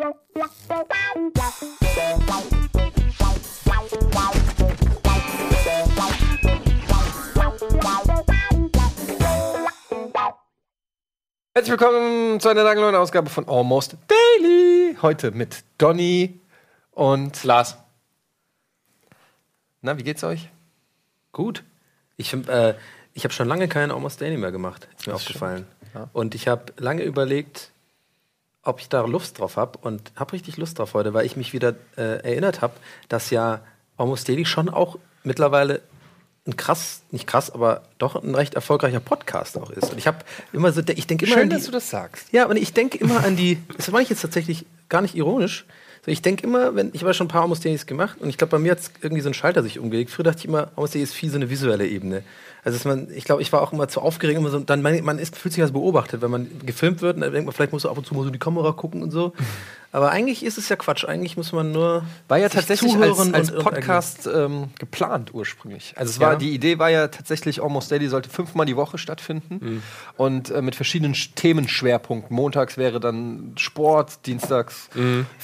Herzlich willkommen zu einer langen neuen Ausgabe von Almost Daily. Heute mit Donny und Lars. Na, wie geht's euch? Gut. Ich, äh, ich habe schon lange keinen Almost Daily mehr gemacht. Ist mir Das aufgefallen. ja. Und ich habe lange überlegt, ob ich da Lust drauf habe. Und habe richtig Lust drauf heute, weil ich mich wieder äh, erinnert habe, dass ja Almost Daily schon auch mittlerweile ein krass, nicht krass, aber doch ein recht erfolgreicher Podcast auch ist. Und ich habe immer so, ich denke immer Schön, an die, dass du das sagst. Ja, und ich denke immer an die, das meine ich jetzt tatsächlich gar nicht ironisch. So, ich denke immer, wenn, ich habe ja schon ein paar Almost gemacht und ich glaube, bei mir hat irgendwie so ein Schalter sich umgelegt. Früher dachte ich immer, Almost ist viel so eine visuelle Ebene. Also man, ich glaube, ich war auch immer zu aufgeregt, immer so, dann man, man ist, fühlt sich als beobachtet, wenn man gefilmt wird und dann denkt man, vielleicht muss man ab und zu mal so die Kamera gucken und so. Aber eigentlich ist es ja Quatsch. Eigentlich muss man nur War ja tatsächlich als, als Podcast ähm, geplant ursprünglich. Also es war, Ja. die Idee war ja tatsächlich, Almost Daily sollte fünfmal die Woche stattfinden und äh, mit verschiedenen Sch- Themenschwerpunkten. Montags wäre dann Sport, dienstags,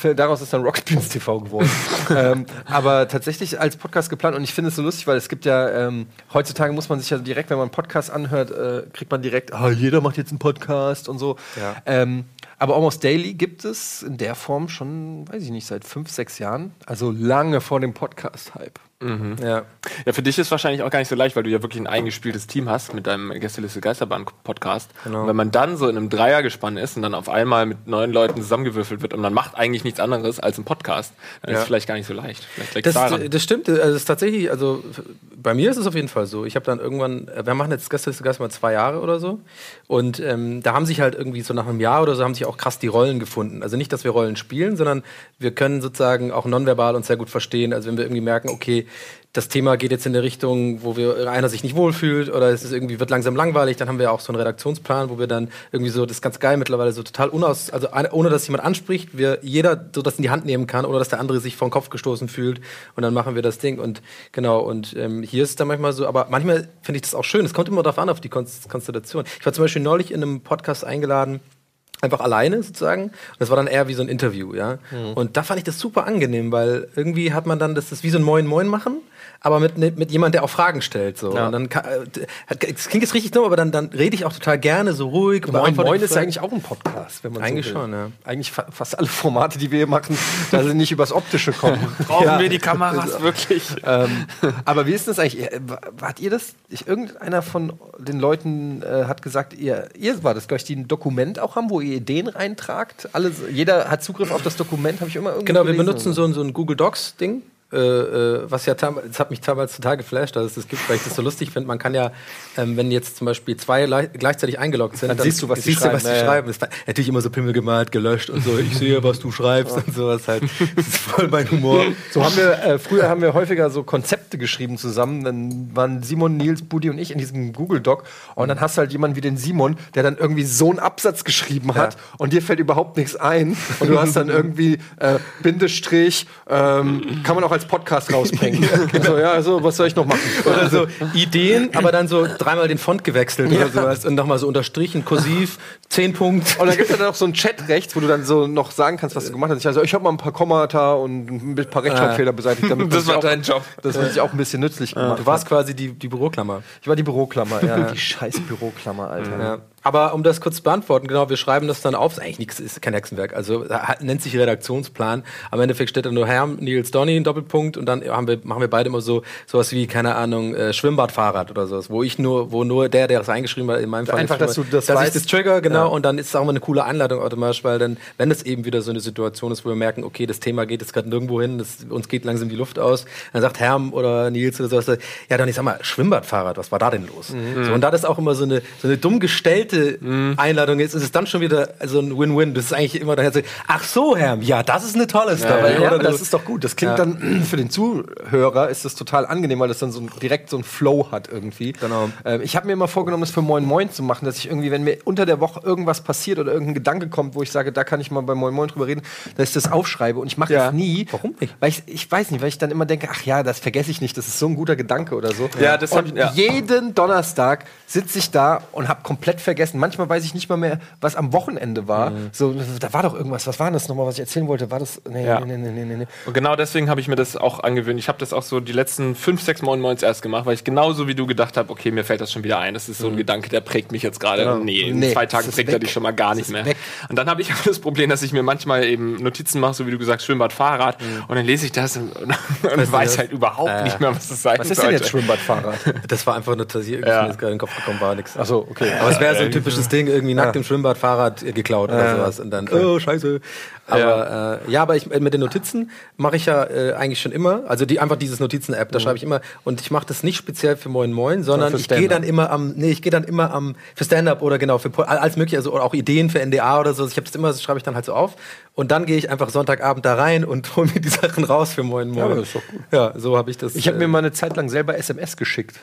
F- daraus ist dann Rockspins TV geworden. ähm, aber tatsächlich als Podcast geplant und ich finde es so lustig, weil es gibt ja, ähm, heutzutage muss man sich ja direkt, wenn man einen Podcast anhört, äh, kriegt man direkt, ah, jeder macht jetzt einen Podcast und so. Ja. Ähm, aber Almost Daily gibt es in der Form schon, weiß ich nicht, seit fünf, sechs Jahren. Also lange vor dem Podcast-Hype. Ja. Ja, für dich ist wahrscheinlich auch gar nicht so leicht, weil du ja wirklich ein eingespieltes Team hast mit deinem Gästeliste Geisterbahn Podcast. Genau. Und wenn man dann so in einem Dreiergespann ist und dann auf einmal mit neun Leuten zusammengewürfelt wird und man macht eigentlich nichts anderes als einen Podcast, dann ist Ja. es vielleicht gar nicht so leicht. Das, das stimmt. Also es ist tatsächlich, also bei mir ist es auf jeden Fall so. Ich habe dann irgendwann, wir machen jetzt Gästeliste mal zwei Jahre oder so. Und ähm, da haben sich halt irgendwie so nach einem Jahr oder so haben sich auch krass die Rollen gefunden. Also nicht, dass wir Rollen spielen, sondern wir können sozusagen auch nonverbal uns sehr gut verstehen. Also wenn wir irgendwie merken, okay, das Thema geht jetzt in eine Richtung, wo wir einer sich nicht wohlfühlt oder es ist irgendwie wird langsam langweilig, dann haben wir auch so einen Redaktionsplan, wo wir dann irgendwie so das ist ganz geil mittlerweile so total unaus, also ohne dass jemand anspricht, wir jeder so das in die Hand nehmen kann, oder dass der andere sich vor den Kopf gestoßen fühlt und dann machen wir das Ding und genau und ähm, hier ist es dann manchmal so, aber manchmal finde ich das auch schön. Es kommt immer darauf an auf die Konst- Konstellation. Ich war zum Beispiel neulich in einem Podcast eingeladen einfach alleine sozusagen. Und das war dann eher wie so ein Interview, ja. Und da fand ich das super angenehm, weil irgendwie hat man dann, das ist wie so ein Moin Moin machen, aber mit, mit jemand, der auch Fragen stellt, so. Ja. Und dann, kann- äh, hat- es klingt jetzt richtig dumm, aber dann, dann rede ich auch total gerne so ruhig. Moin Moin ist ja eigentlich auch ein Podcast, wenn man Eigentlich so will. schon, ja. Eigentlich fa fast alle Formate, die wir hier machen, da sie nicht übers Optische kommen. Brauchen Ja. wir die Kameras wirklich? ähm, aber wie ist denn das eigentlich? Wa- Wart ihr das? Ich, irgendeiner von den Leuten äh, hat gesagt, ihr, ihr war das, glaube ich, die ein Dokument auch haben, wo ihr Ideen reintragt. Alles, jeder hat Zugriff auf das Dokument, habe ich immer irgendwo Genau, wir benutzen so ein, so ein Google Docs-Ding. Äh, äh, was ja das hat mich damals total geflasht, dass es das gibt, weil ich das so lustig finde. Man kann ja, ähm, wenn jetzt zum Beispiel zwei lei- gleichzeitig eingeloggt sind, Dann siehst du, was die siehst du, was die schreiben. Ja, ja. schreiben. Da- natürlich immer so Pimmel gemalt, gelöscht und so. Ich sehe, was du schreibst und sowas halt. Das ist voll mein Humor. So haben wir, äh, früher haben wir häufiger so Konzepte geschrieben zusammen. Dann waren Simon, Nils, Budi und ich in diesem Google Doc. Und dann hast du halt jemanden wie den Simon, der dann irgendwie so einen Absatz geschrieben hat Ja. und dir fällt überhaupt nichts ein. Und du hast dann irgendwie äh, Bindestrich, ähm, kann man auch als Podcast rausbringen. so, ja, also, was soll ich noch machen? Oder so Ideen, aber dann so dreimal den Font gewechselt oder sowas und nochmal so unterstrichen, kursiv, zehn Punkt. Und dann gibt es dann auch so einen Chat rechts, wo du dann so noch sagen kannst, was du gemacht hast. Ich, also, ich habe mal ein paar Kommata und ein paar Rechtschreibfehler beseitigt. Damit Das war sich dein Job. auch, Das wird sich auch ein bisschen nützlich gemacht. Du warst quasi die, die Büroklammer. Ich war die Büroklammer, ja. Die scheiß Büroklammer, Alter. Ja. Aber um das kurz zu beantworten, genau, wir schreiben das dann auf. Ist eigentlich nichts, ist kein Hexenwerk. Also nennt sich Redaktionsplan. Am Endeffekt steht da nur Herr Nils Donny, ein Doppelpunkt, und dann haben wir, machen wir beide immer so sowas wie, keine Ahnung, äh, Schwimmbadfahrrad oder sowas, wo ich nur, wo nur der, der das eingeschrieben hat, in meinem Fall. Einfach, ist dass du das dass weißt. ich das trigger, genau, Ja. und dann ist es auch immer eine coole Einladung automatisch, weil dann, wenn es eben wieder so eine Situation ist, wo wir merken, okay, das Thema geht jetzt gerade nirgendwo hin, das, uns geht langsam die Luft aus, dann sagt Herm oder Nils oder sowas, ja, dann ich sag mal, Schwimmbadfahrrad, was war da denn los? So, und da das auch immer so eine, so eine dumm gestellte Einladung ist, ist es dann schon wieder so ein Win-Win. Das ist eigentlich immer daher ach so, Herm, ja, das ist eine tolle Story. Ja, oder aber du- das ist doch gut. Das klingt Ja. dann für den Zuhörer ist das total angenehm, weil das dann so ein, direkt so ein Flow hat irgendwie. Genau. Ähm, ich habe mir immer vorgenommen, das für Moin Moin zu machen, dass ich irgendwie, wenn mir unter der Woche irgendwas passiert oder irgendein Gedanke kommt, wo ich sage, da kann ich mal bei Moin Moin drüber reden, dass ich das aufschreibe und ich mache Ja. das nie. Warum nicht? Weil ich, ich weiß nicht, weil ich dann immer denke, ach ja, das vergesse ich nicht, das ist so ein guter Gedanke oder so. Ja, das hab und ich- ja. jeden Donnerstag sitze ich da und habe komplett vergessen. Manchmal weiß ich nicht mal mehr, was am Wochenende war. So, da war doch irgendwas. Was war das nochmal, was ich erzählen wollte? War das. Nee, Ja. nee, nee, nee, nee, nee. Und genau deswegen habe ich mir das auch angewöhnt. Ich habe das auch so die letzten fünf, sechs Moin Moins erst gemacht, weil ich genauso wie du gedacht habe, okay, mir fällt das schon wieder ein. Das ist so ein Gedanke, der prägt mich jetzt gerade. Ja. Nee, in Nee, zwei Tagen prägt er dich schon mal gar nicht mehr. weg. Und dann habe ich aber das Problem, dass ich mir manchmal eben Notizen mache, so wie du gesagt, Schwimmbad, Fahrrad. Und dann lese ich das und, und weiß halt überhaupt nicht mehr, was das sein Was ist denn jetzt Schwimmbadfahrrad? Das war einfach nur, dass ich irgendwie Ja. mir jetzt gerade in den Kopf gekommen war, nix. Achso, okay. Aber es wäre so ein typisches Ding, irgendwie nackt im Schwimmbad Fahrrad äh, geklaut oder sowas. Und dann, oh, scheiße. Aber ja, äh, ja aber ich, äh, mit den Notizen mache ich ja äh, eigentlich schon immer. Also die einfach dieses Notizen-App, da schreibe ich immer. Und ich mache das nicht speziell für Moin Moin, sondern ich gehe dann immer am, nee, ich gehe dann immer am, für Stand-up oder genau, für alles mögliche, also oder auch Ideen für NDA oder so. Ich habe das immer, das schreibe ich dann halt so auf. Und dann gehe ich einfach Sonntagabend da rein und hole mir die Sachen raus für Moin Moin. aber das ist doch gut. Ja, so habe ich das. Ich habe äh, mir mal eine Zeit lang selber SMS geschickt.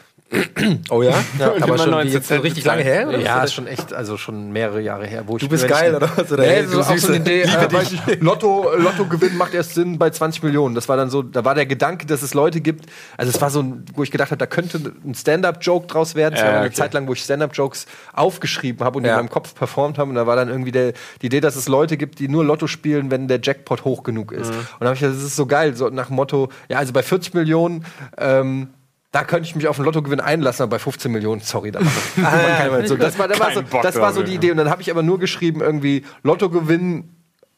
Oh ja? Und aber schon 19 wie jetzt so richtig lange her? Oder? Ja, ist schon echt, also schon mehrere Jahre her. Wo Du bist geil, oder was? Oder Nee, hey, so, du auch so eine Idee, äh, dich. Weil Lotto, Lottogewinn macht erst Sinn bei 20 Millionen. Das war dann so, da war der Gedanke, dass es Leute gibt. Also es war so, ein, wo ich gedacht habe, da könnte ein Stand-up-Joke draus werden. Es Ja, war eine okay. Zeit lang, wo ich Stand-up-Jokes aufgeschrieben habe und die Ja. in meinem Kopf performt haben. Und da war dann irgendwie der, die Idee, dass es Leute gibt, die nur Lotto spielen, wenn der Jackpot hoch genug ist. Mhm. Und da habe ich gedacht, das ist so geil, so nach dem Motto, ja, also bei 40 Millionen, ähm, da könnte ich mich auf einen Lottogewinn einlassen, aber bei 15 Millionen, sorry, da man keinen so, das war, das war so, das war so die ja. Idee. Und dann habe ich aber nur geschrieben, irgendwie Lottogewinn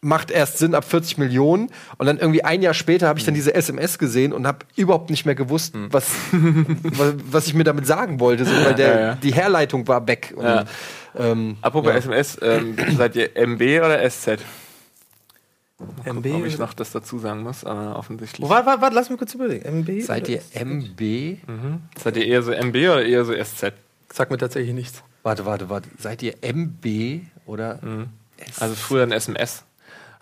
macht erst Sinn ab 40 Millionen. Und dann irgendwie ein Jahr später habe ich dann diese SMS gesehen und habe überhaupt nicht mehr gewusst, was, was, was ich mir damit sagen wollte. So, weil der, Ja, ja. die Herleitung war weg. Und, Ja. ähm, Apropos SMS, ähm, seid ihr MB oder SZ? MB? Ob ich noch das dazu sagen muss, aber offensichtlich. Oh, warte, warte, warte, lass mich kurz überlegen. MB? seid ihr MB? Seid ihr eher so MB oder eher so SZ? Sag mir tatsächlich nichts. Warte, warte, warte. Seid ihr MB oder S? Also früher ein SMS.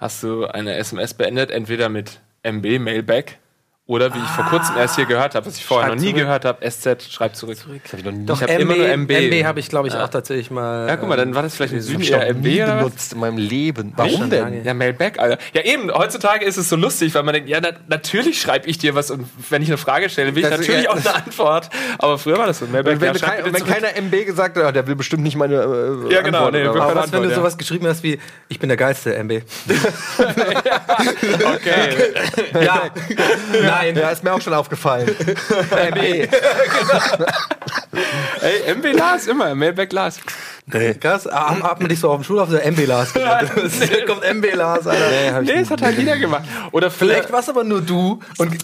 Hast du eine SMS beendet, entweder mit MB, Mailback, oder wie ich vor kurzem erst hier gehört habe, was ich vorher Schreib noch nie zurück. gehört habe, SZ, schreib zurück. Das hab ich noch nie Doch, hab MB, immer nur MB. MB habe ich, glaube ich, Ja. auch tatsächlich mal. Ja, guck mal, dann war das vielleicht ich noch eher nie MB oder was? benutzt in meinem Leben. Warum denn? lange. Ja, Mailback, Alter. Ja, eben, heutzutage ist es so lustig, weil man denkt, ja, na, natürlich schreibe ich dir was und wenn ich eine Frage stelle, will ich Das- natürlich ja, auch eine Antwort. Aber früher war das so. Mailback, Und wenn, ja, kein, wenn zurück. keiner MB gesagt hat, ah, der will bestimmt nicht meine äh, Ja, genau, Antwort nee, was. Aber was, wenn du Antwort, sowas geschrieben hast wie, ich bin der geilste, MB? Okay. ja. Nein. Ja, ist mir auch schon aufgefallen. MB. Ey, MB Lars, immer. Mailback Lars. Krass. Ah, Hat hat man dich so auf dem Schulhof so MB Lars genannt? Hier kommt MB Lars, Alter. Nee, hab ich Nee, das hat halt jeder gemacht. Oder Vielleicht war es aber nur du und, und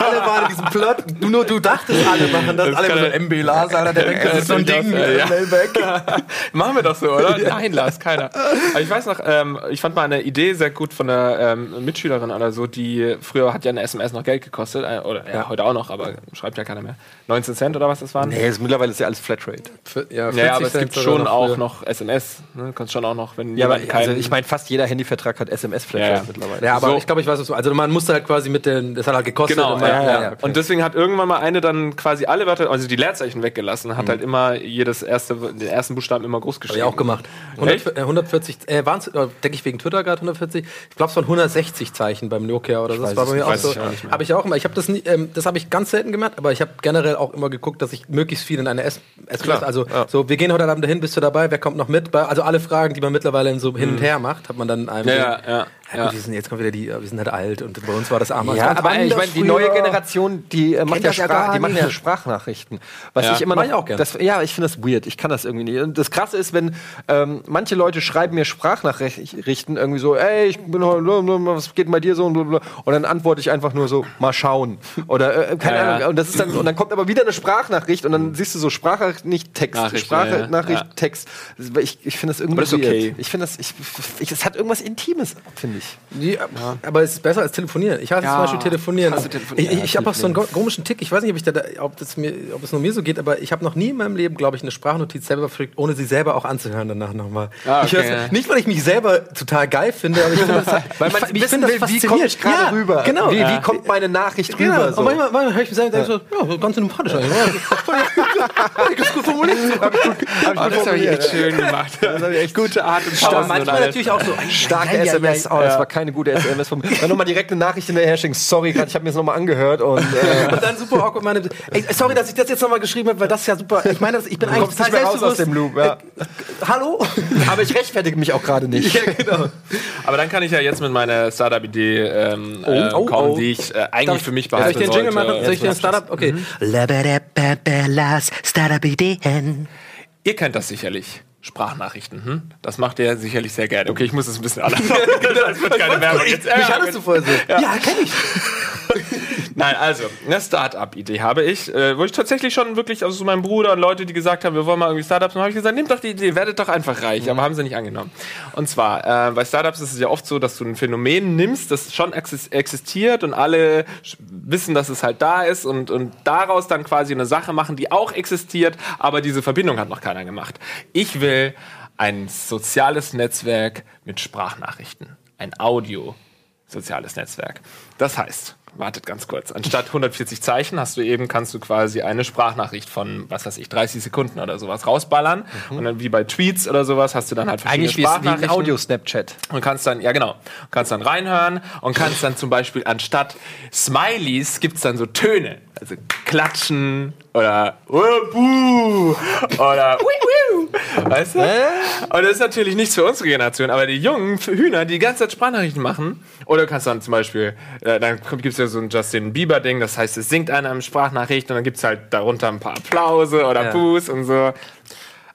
alle waren in diesem Plot. Du, nur du dachtest, alle machen das. Das alle so MB Lars, Alter, der denkt, das ist so ein das Ding. ja. Mailback. Machen wir doch so, oder? Nein, Lars, keiner. Aber ich weiß noch, ähm, ich fand mal eine Idee sehr gut von einer ähm, Mitschülerin oder so, die früher hat ja eine SMS noch Geld gekostet, äh, oder ja, heute auch noch, aber schreibt ja keiner mehr. 19 Cent oder was das waren? Nee, ist, mittlerweile ist ja alles Flatrate. Für- Ja, Ja, aber es gibt schon auch noch SMS. Ne? Kannst schon auch noch, wenn Ja, aber jemand also, ich meine, fast jeder Handyvertrag hat SMS-Flatrate Ja, ja. mittlerweile. Ja, aber So. ich glaube, ich weiß, was du Also man musste halt quasi mit den, das hat halt gekostet. Genau, und ja, ja, okay. Und deswegen hat irgendwann mal eine dann quasi alle Wörter, also die Leerzeichen weggelassen, hat halt immer jedes erste, den ersten Buchstaben immer groß Hab geschrieben. ich auch gemacht. Echt? 100, äh, 140, äh, waren es, äh, denke ich wegen Twitter gerade 140. Ich glaube, es waren 160 Zeichen beim Nokia oder so. Das weiß war es bei mir nicht, auch so. Habe ich auch immer. Ich habe das nie, ähm, das habe ich ganz selten gemacht, aber ich habe generell auch immer geguckt, dass ich möglichst viel in eine S SMS, Klar, also ja. so, wir gehen heute Abend dahin, bist du dabei? Wer kommt noch mit? Also alle Fragen, die man mittlerweile in so hin und her macht, hat man dann einem. Mhm. Ja, ja, ja. Gut, sind, jetzt kommen wieder die, äh, wir sind halt alt und bei uns war das armer. Ja, aber ich meine, die neue Generation, die äh, macht ja, das Sprach, die machen ja Sprachnachrichten. Was Ja. ich immer noch, ich auch gern. Das, ja, ich finde das weird. Ich kann das irgendwie nicht. Und das Krasse ist, wenn ähm, manche Leute schreiben mir Sprachnachrichten irgendwie so, ey, ich bin heute, was geht bei dir so und blablabla. Und dann antworte ich einfach nur so, mal schauen. Oder äh, keine Ja. Ahnung. Und das ist dann und dann kommt aber wieder eine Sprachnachricht und dann siehst du so Sprachnachricht, nicht Text, Nachricht, Sprachnachricht. Text. Ich, ich finde das irgendwie Aber das ist okay. weird. Ich finde das, ich, ich, es hat irgendwas Intimes, finde ich. Die, Aber es ist besser als telefonieren. Ich hasse Ja. zum Beispiel telefonieren. Telefonieren? Ich, Ja, ich habe auch so einen komischen Tick. Ich weiß nicht, ob, ich da, ob, das mir, ob es nur mir so geht, aber ich habe noch nie in meinem Leben, glaube ich, eine Sprachnotiz selber verschickt, ohne sie selber auch anzuhören danach nochmal. Ah, Ich okay, ja. Nicht, weil ich mich selber total geil finde, aber ich finde das, Weil man ich, ich wissen finde will, das wie komme ich gerade Ja, rüber? Genau. Wie, Ja. wie kommt meine Nachricht Genau. rüber? Und So. manchmal, manchmal höre ich mir selber und denke so, ja, ganz sympathisch eigentlich. Ja, ganz gut formuliert. Oh, das habe ich echt schön gemacht. Das habe ich echt gute Art und Aber Pausen manchmal und natürlich auch so, Starke ja, ja, ja, SMS, ja, oh, Das war keine gute SMS von mir. Dann nochmal direkt eine Nachricht hinterher schicken. Sorry, grad, ich habe mir das nochmal angehört und äh, Und dann super awkward meine, ey, sorry, dass ich das jetzt nochmal geschrieben habe, weil das ist ja super. Ich meine, ich bin du eigentlich nicht mehr raus aus dem Loop. Ja. Hallo? Aber ich rechtfertige mich auch gerade nicht. ja, genau. Aber dann kann ich ja jetzt mit meiner Startup-Idee ähm, äh, oh, kommen, oh. die ich äh, eigentlich Darf, für mich soll ich behalten den Jingle sollte. machen? Soll ich den Startup? Okay. Laberababablas Startup-Ideen. Ihr kennt das sicherlich. Sprachnachrichten, hm? Das macht ihr sicherlich sehr gerne. Okay, ich muss es ein bisschen anders machen. Das wird keine Werbung jetzt. Mich hattest du vorher so. Ja, kenn ich. Nein, also, eine Start-up-Idee habe ich, äh, wo ich tatsächlich schon wirklich, also so mein Bruder und Leute, die gesagt haben, wir wollen mal irgendwie Startups, und habe ich gesagt, nehmt doch die Idee, werdet doch einfach reich, aber haben sie nicht angenommen. Und zwar, äh, bei Startups ist es ja oft so, dass du ein Phänomen nimmst, das schon exis- existiert und alle wissen, dass es halt da ist und, und daraus dann quasi eine Sache machen, die auch existiert, aber diese Verbindung hat noch keiner gemacht. Ich will ein soziales Netzwerk mit Sprachnachrichten, ein Audio soziales Netzwerk. Das heißt, wartet ganz kurz, anstatt 140 Zeichen hast du eben, kannst du quasi eine Sprachnachricht von, was weiß ich, 30 Sekunden oder sowas rausballern. Und dann wie bei Tweets oder sowas hast du dann halt verschiedene Eigentlich wie, es- wie ein Sprachnachrichten. Audio-Snapchat. Und kannst dann, ja genau, kannst dann reinhören und kannst dann zum Beispiel anstatt Smileys gibt's dann so Töne. Also klatschen oder oh, buh, oder. Weißt du? Und das ist natürlich nichts für unsere Generation, aber die jungen Hühner, die die ganze Zeit Sprachnachrichten machen, oder du kannst dann zum Beispiel, äh, dann gibt's ja so ein Justin Bieber-Ding, das heißt, es singt einer eine Sprachnachricht und dann gibt's halt darunter ein paar Applause oder Ja. Boos und so. Man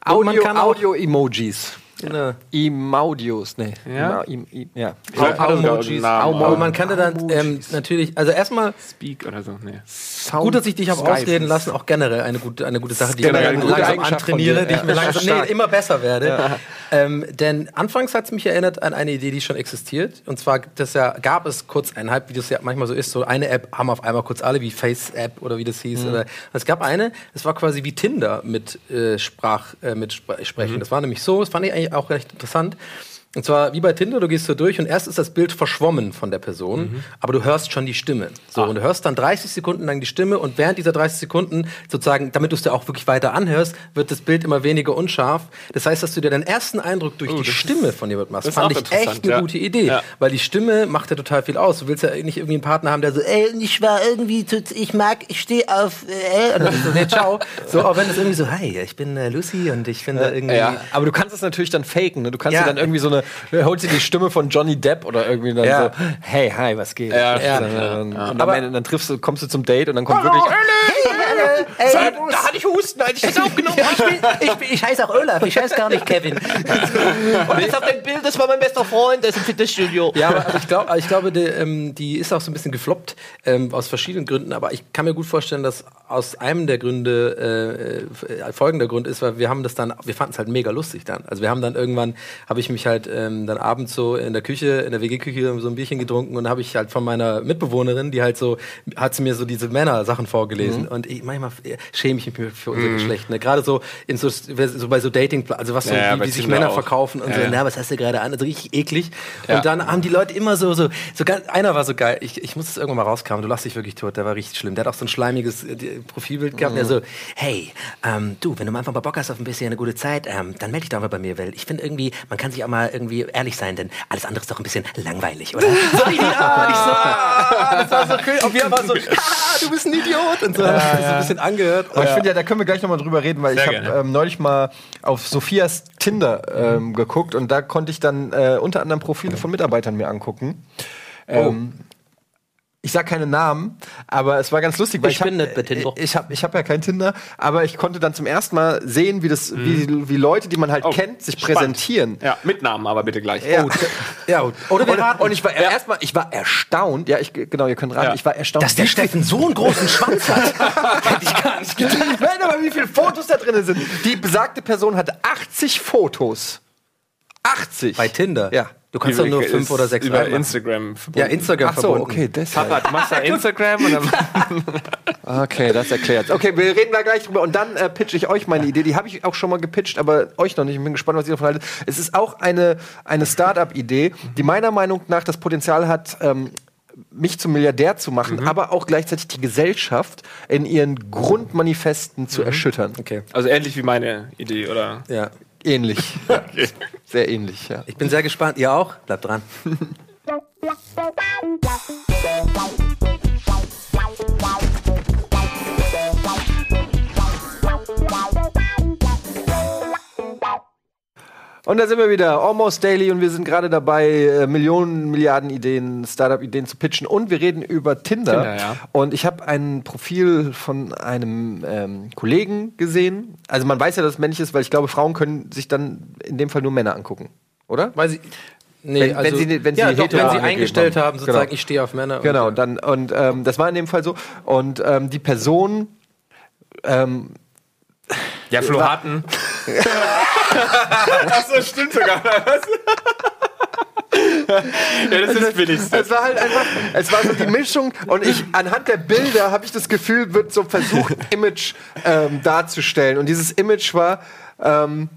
Audio, kann auch- Audio-Emojis. Genau. Emaudios, nee. Ja? Im- im- ja. Emojis, Aber man kann dann ähm, natürlich, also erstmal Speak oder so, nee. Sound gut, dass ich dich habe ausreden lassen, auch generell eine gute, eine gute Sache, die ich mir langsam antrainiere, die ich ja. mir langsam nee, immer besser werde. Ähm, denn anfangs hat es mich erinnert an eine Idee, die schon existiert. Und zwar es ja, gab es kurz Hype, wie das ja manchmal so ist. So eine App haben auf einmal kurz alle, wie Face-App oder wie das hieß. Mhm. Oder, es gab eine, es war quasi wie Tinder mit äh, Sprach, äh, mit Mhm. Sprechen. Das war nämlich so, das fand ich eigentlich auch recht interessant. Und zwar wie bei Tinder, du gehst so durch und erst ist das Bild verschwommen von der Person, Mhm. aber du hörst schon die Stimme. So, Ah. und du hörst dann 30 Sekunden lang die Stimme und während dieser 30 Sekunden sozusagen, damit du es dir auch wirklich weiter anhörst, wird das Bild immer weniger unscharf. Das heißt, dass du dir deinen ersten Eindruck durch die das ist- Stimme von jemandem machst. das Fand ich echt eine ja. gute Idee, Ja. weil die Stimme macht ja total viel aus. Du willst ja nicht irgendwie einen Partner haben, der so, ey, Ich war irgendwie, ich mag, ich stehe auf, äh, und dann so, nee, ciao. So, auch wenn es irgendwie so, hi, ich bin äh, Lucy und ich finde irgendwie. Ja, aber du kannst es natürlich dann faken. Ne? Du kannst Ja. dir dann irgendwie so eine, du holst dir die Stimme von Johnny Depp oder irgendwie dann Ja. so, hey, hi, was geht? Ja, Ja. Und dann, und Aber- am Ende, dann triffst du, kommst du zum Date und dann kommt wirklich, Ey, da hatte ich Husten, hätte ich das aufgenommen. ich, bin, ich, bin, ich heiße auch Olaf, ich heiße gar nicht Kevin. Und jetzt auf dem Bild, das war mein bester Freund, der ist im Fitnessstudio. Ja, aber aber ich, glaub, ich glaube, die, ähm, die ist auch so ein bisschen gefloppt, ähm, aus verschiedenen Gründen. Aber ich kann mir gut vorstellen, dass aus einem der Gründe äh, äh, folgender Grund ist, weil wir haben das dann, wir fanden es halt mega lustig dann. Also wir haben dann irgendwann, habe ich mich halt ähm, dann abends so in der Küche, in der WG-Küche so ein Bierchen getrunken und habe ich halt von meiner Mitbewohnerin, die halt so, hat sie mir so diese Männer-Sachen vorgelesen. Und ich, manchmal äh, schäme ich mich für unser Geschlecht. Ne? Gerade so in so, so bei so Dating, also was so, Ja, wie, wie sich Männer auch. verkaufen und Ja, so, ja. na, was hast du gerade an? Also richtig eklig. Und dann haben die Leute immer so, so, so ganz, einer war so geil, ich, ich muss es irgendwann mal rauskramen, du lachst dich wirklich tot, der war richtig schlimm. Der hat auch so ein schleimiges äh, Profilbild gehabt, der so, hey, ähm, du, wenn du mal einfach mal Bock hast auf ein bisschen eine gute Zeit, ähm, dann melde dich doch mal bei mir, weil ich finde irgendwie, man kann sich auch mal irgendwie ehrlich sein, denn alles andere ist doch ein bisschen langweilig, oder? so ah, ich so, ah, das war so cool. Und wir waren so, ah, du bist ein Idiot und so, uns das so ein bisschen angehört. Aber ich finde ja, da können wir gleich nochmal drüber reden, weil Sehr ich habe ähm, neulich mal auf Sophias Tinder ähm, geguckt und da konnte ich dann äh, unter anderem Profile von Mitarbeitern mir angucken. Ähm, Ich sag keine Namen, aber es war ganz lustig, weil Ich ich, hab- bin nicht bei Tinder. Ich habe ich hab ja kein Tinder, aber ich konnte dann zum ersten Mal sehen, wie das, wie, wie Leute, die man halt Oh, kennt, sich spannend. präsentieren. Ja, mit Namen aber bitte gleich. Ja. Oh, ja, oder wir Und, raten. und ich war erstmal, ich war erstaunt. Ja, ich genau, ihr könnt raten. Ja. Ich war erstaunt, dass der Steffen so einen großen Schwanz hat. Hätte ich gar nicht gedacht. Nein, aber wie viele Fotos da drin sind. Die besagte Person hatte 80 Fotos. 80. Bei Tinder? Ja. Du kannst doch nur fünf oder sechs über reinmachen. Instagram verbunden. Ja, Instagram Ach so, verbunden. okay, deshalb. Papa, du machst da Instagram und dann Okay, das erklärt. Okay, wir reden da gleich drüber und dann äh, pitch ich euch meine Idee. Die habe ich auch schon mal gepitcht, aber euch noch nicht. Ich bin gespannt, was ihr davon haltet. Es ist auch eine, eine Start-up-Idee, die meiner Meinung nach das Potenzial hat, ähm, mich zum Milliardär zu machen, aber auch gleichzeitig die Gesellschaft in ihren Grundmanifesten zu erschüttern. Okay. Also ähnlich wie meine Idee, oder? Ja. Ähnlich. Ja. Sehr ähnlich, ja. Ich bin sehr gespannt. Ihr auch? Bleibt dran. Und da sind wir wieder, Almost Daily, und wir sind gerade dabei, äh, Millionen, Milliarden Ideen, Startup-Ideen zu pitchen. Und wir reden über Tinder. Tinder, ja. Und ich habe ein Profil von einem ähm, Kollegen gesehen. Also man weiß ja, dass es männlich ist, weil ich glaube, Frauen können sich dann in dem Fall nur Männer angucken. Oder? Weil sie. Nee, Wenn- wenn sie- wenn sie ja, doch, wenn sie eingestellt haben. haben, sozusagen, Genau. ich stehe auf Männer. und- Genau, dann, und ähm, das war in dem Fall so. Und ähm, die Person ähm, Ja, Flo Harten. Achso, stimmt sogar. ja, das ist das Billigste. Es war halt einfach, es war so die Mischung und ich, anhand der Bilder habe ich das Gefühl, wird so versucht, Image ähm, darzustellen. Und dieses Image war ähm,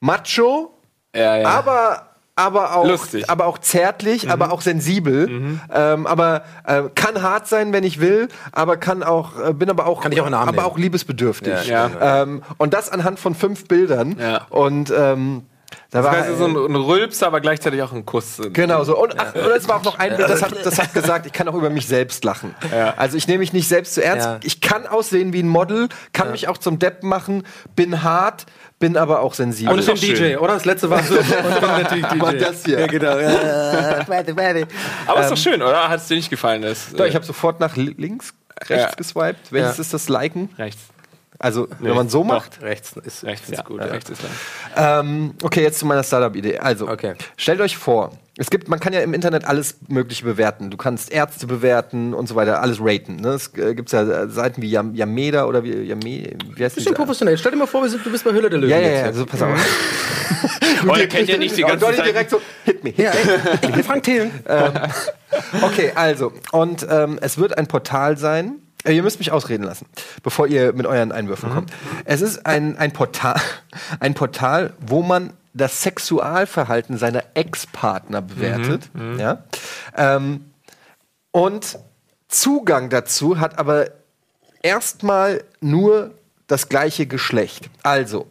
macho, Ja, ja. aber aber auch, Lustig. aber auch zärtlich, aber auch sensibel, ähm, aber äh, kann hart sein, wenn ich will, aber kann auch, äh, bin aber auch, Kann ich auch aber nehmen. auch liebesbedürftig. Ja. Ähm, und das anhand von fünf Bildern. Ja. Und ähm, da war also so ein, ein Rülpser, aber gleichzeitig auch ein Kuss. Genau so. Und, ach, und es war auch noch ein Bild, das hat, das hat gesagt, ich kann auch über mich selbst lachen. Ja. Also ich nehme mich nicht selbst zu ernst. Ja. Ich kann aussehen wie ein Model, kann mich auch zum Depp machen, bin hart, bin aber auch sensibel. Und ich bin ist doch DJ, oder? Das letzte war so. Und ich natürlich DJ. War das hier. Ja, genau. Ja. Aber ist doch schön, oder? Hat es dir nicht gefallen? Das, Doch, ich habe sofort nach li- links, rechts Ja. geswiped. Welches Ja. ist das Liken? rechts. Also, wenn man so doch. macht. Rechts ist, Rechts ist ja, gut. Ja. Rechts ist lang. Ähm, okay, jetzt zu meiner Startup-Idee. Also, Okay. stellt euch vor, es gibt, man kann ja im Internet alles Mögliche bewerten. Du kannst Ärzte bewerten und so weiter, alles raten. Ne? Es äh, gibt ja äh, Seiten wie Yam Yameda oder wie, Yame, wie heißt Bisschen diese? professionell. Stell dir mal vor, wir sind, du bist bei Hülle der Löwen. Ja, ja, ja, also pass auf. Oh, ihr kennt ja nicht die ganze Zeit. direkt so, hit me. Hit Ja, ey, ich bin Frank Thelen. Okay, also, und ähm, es wird ein Portal sein. Äh, Ihr müsst mich ausreden lassen, bevor ihr mit euren Einwürfen kommt. Es ist ein, ein, Portal, ein Portal, wo man das Sexualverhalten seiner Ex-Partner bewertet. Ja? Ähm, und Zugang dazu hat aber erstmal nur das gleiche Geschlecht. Also,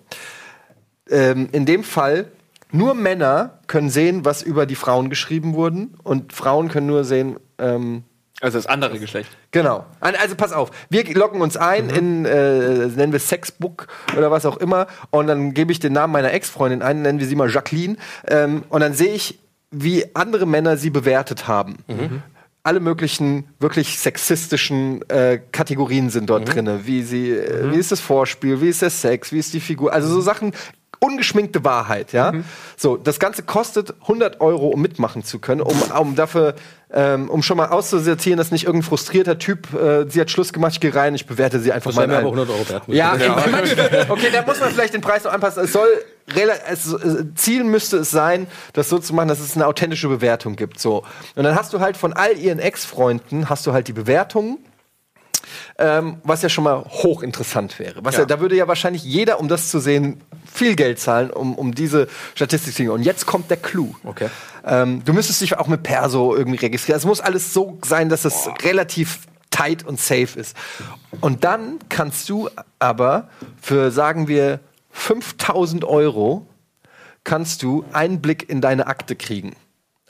ähm, in dem Fall nur Männer können sehen, was über die Frauen geschrieben wurden und Frauen können nur sehen, ähm, Also das andere Geschlecht. Genau. Also pass auf, wir loggen uns ein in, äh, nennen wir Sexbook oder was auch immer, und dann gebe ich den Namen meiner Ex-Freundin ein, nennen wir sie mal Jacqueline, ähm, und dann sehe ich, wie andere Männer sie bewertet haben. Alle möglichen wirklich sexistischen äh, Kategorien sind dort drinne. Wie sie, äh, wie ist das Vorspiel, wie ist der Sex, wie ist die Figur, also so Sachen. Ungeschminkte Wahrheit, ja. So, das Ganze kostet 100 Euro, um mitmachen zu können, um, um dafür, ähm, um schon mal auszusortieren, dass nicht irgendein frustrierter Typ, äh, sie hat Schluss gemacht, ich gehe rein, ich bewerte sie einfach mal. Wahrscheinlich ein. aber 100 Euro wert. Ja, okay, da muss man vielleicht den Preis noch anpassen. Es soll, es, äh, Ziel müsste es sein, das so zu machen, dass es eine authentische Bewertung gibt. So. Und dann hast du halt von all ihren Ex-Freunden, hast du halt die Bewertungen. Ähm, was ja schon mal hochinteressant wäre. Was ja. da würde ja wahrscheinlich jeder, um das zu sehen, viel Geld zahlen, um, um diese Statistik zu kriegen. Und jetzt kommt der Clou. Okay. Ähm, du müsstest dich auch mit Perso irgendwie registrieren. Es muss alles so sein, dass es relativ tight und safe ist. Und dann kannst du aber für, sagen wir, 5000 Euro kannst du einen Blick in deine Akte kriegen.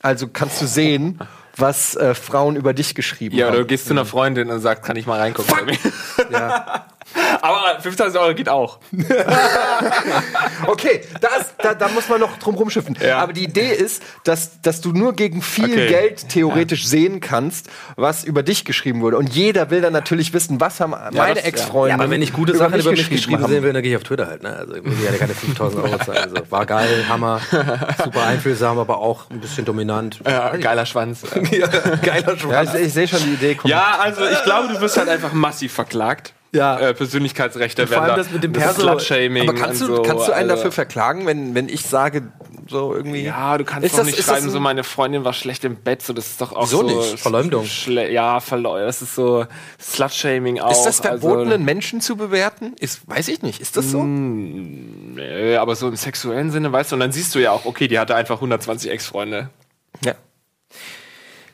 Also kannst du sehen, was äh, Frauen über dich geschrieben Ja, oder du haben. gehst zu einer Freundin und sagst, kann ich mal reingucken? Aber 5000 Euro geht auch. Okay, das, da, da muss man noch drum rumschiffen. Ja. Aber die Idee ist, dass, dass du nur gegen viel Okay. Geld theoretisch sehen kannst, was über dich geschrieben wurde. Und jeder will dann natürlich wissen, was haben meine das- Ex-Freunde Ja, aber wenn ich gute über Sachen mich über mich geschrieben sehen will, dann gehe ich auf Twitter halt. Ne? Also ich muss ja keine 5000 Euro zahlen. Also, war geil, Hammer, super einfühlsam, aber auch ein bisschen dominant. Ja, geiler Schwanz. Geiler Ja, Schwanz. ich, ich sehe schon die Idee. kommt. Ja, also ich glaube, du wirst halt einfach massiv verklagt. Ja. Äh, Persönlichkeitsrechte Vor allem werden das da- mit dem Perso- aber kannst du, so, kannst du einen also- dafür verklagen, wenn, wenn ich sage, so irgendwie. Ja, du kannst Ist doch das- nicht schreiben, so meine Freundin war schlecht im Bett, so das ist doch auch Wieso so nicht? Verleumdung. Schle ja, Verleumdung. Das ist so Slut-Shaming auch. Ist das verboten, Also, einen Menschen zu bewerten? Ist, weiß ich nicht. Ist das so? nee, aber so im sexuellen Sinne, weißt du, und dann siehst du ja auch, okay, die hatte einfach 120 Ex-Freunde. Ja.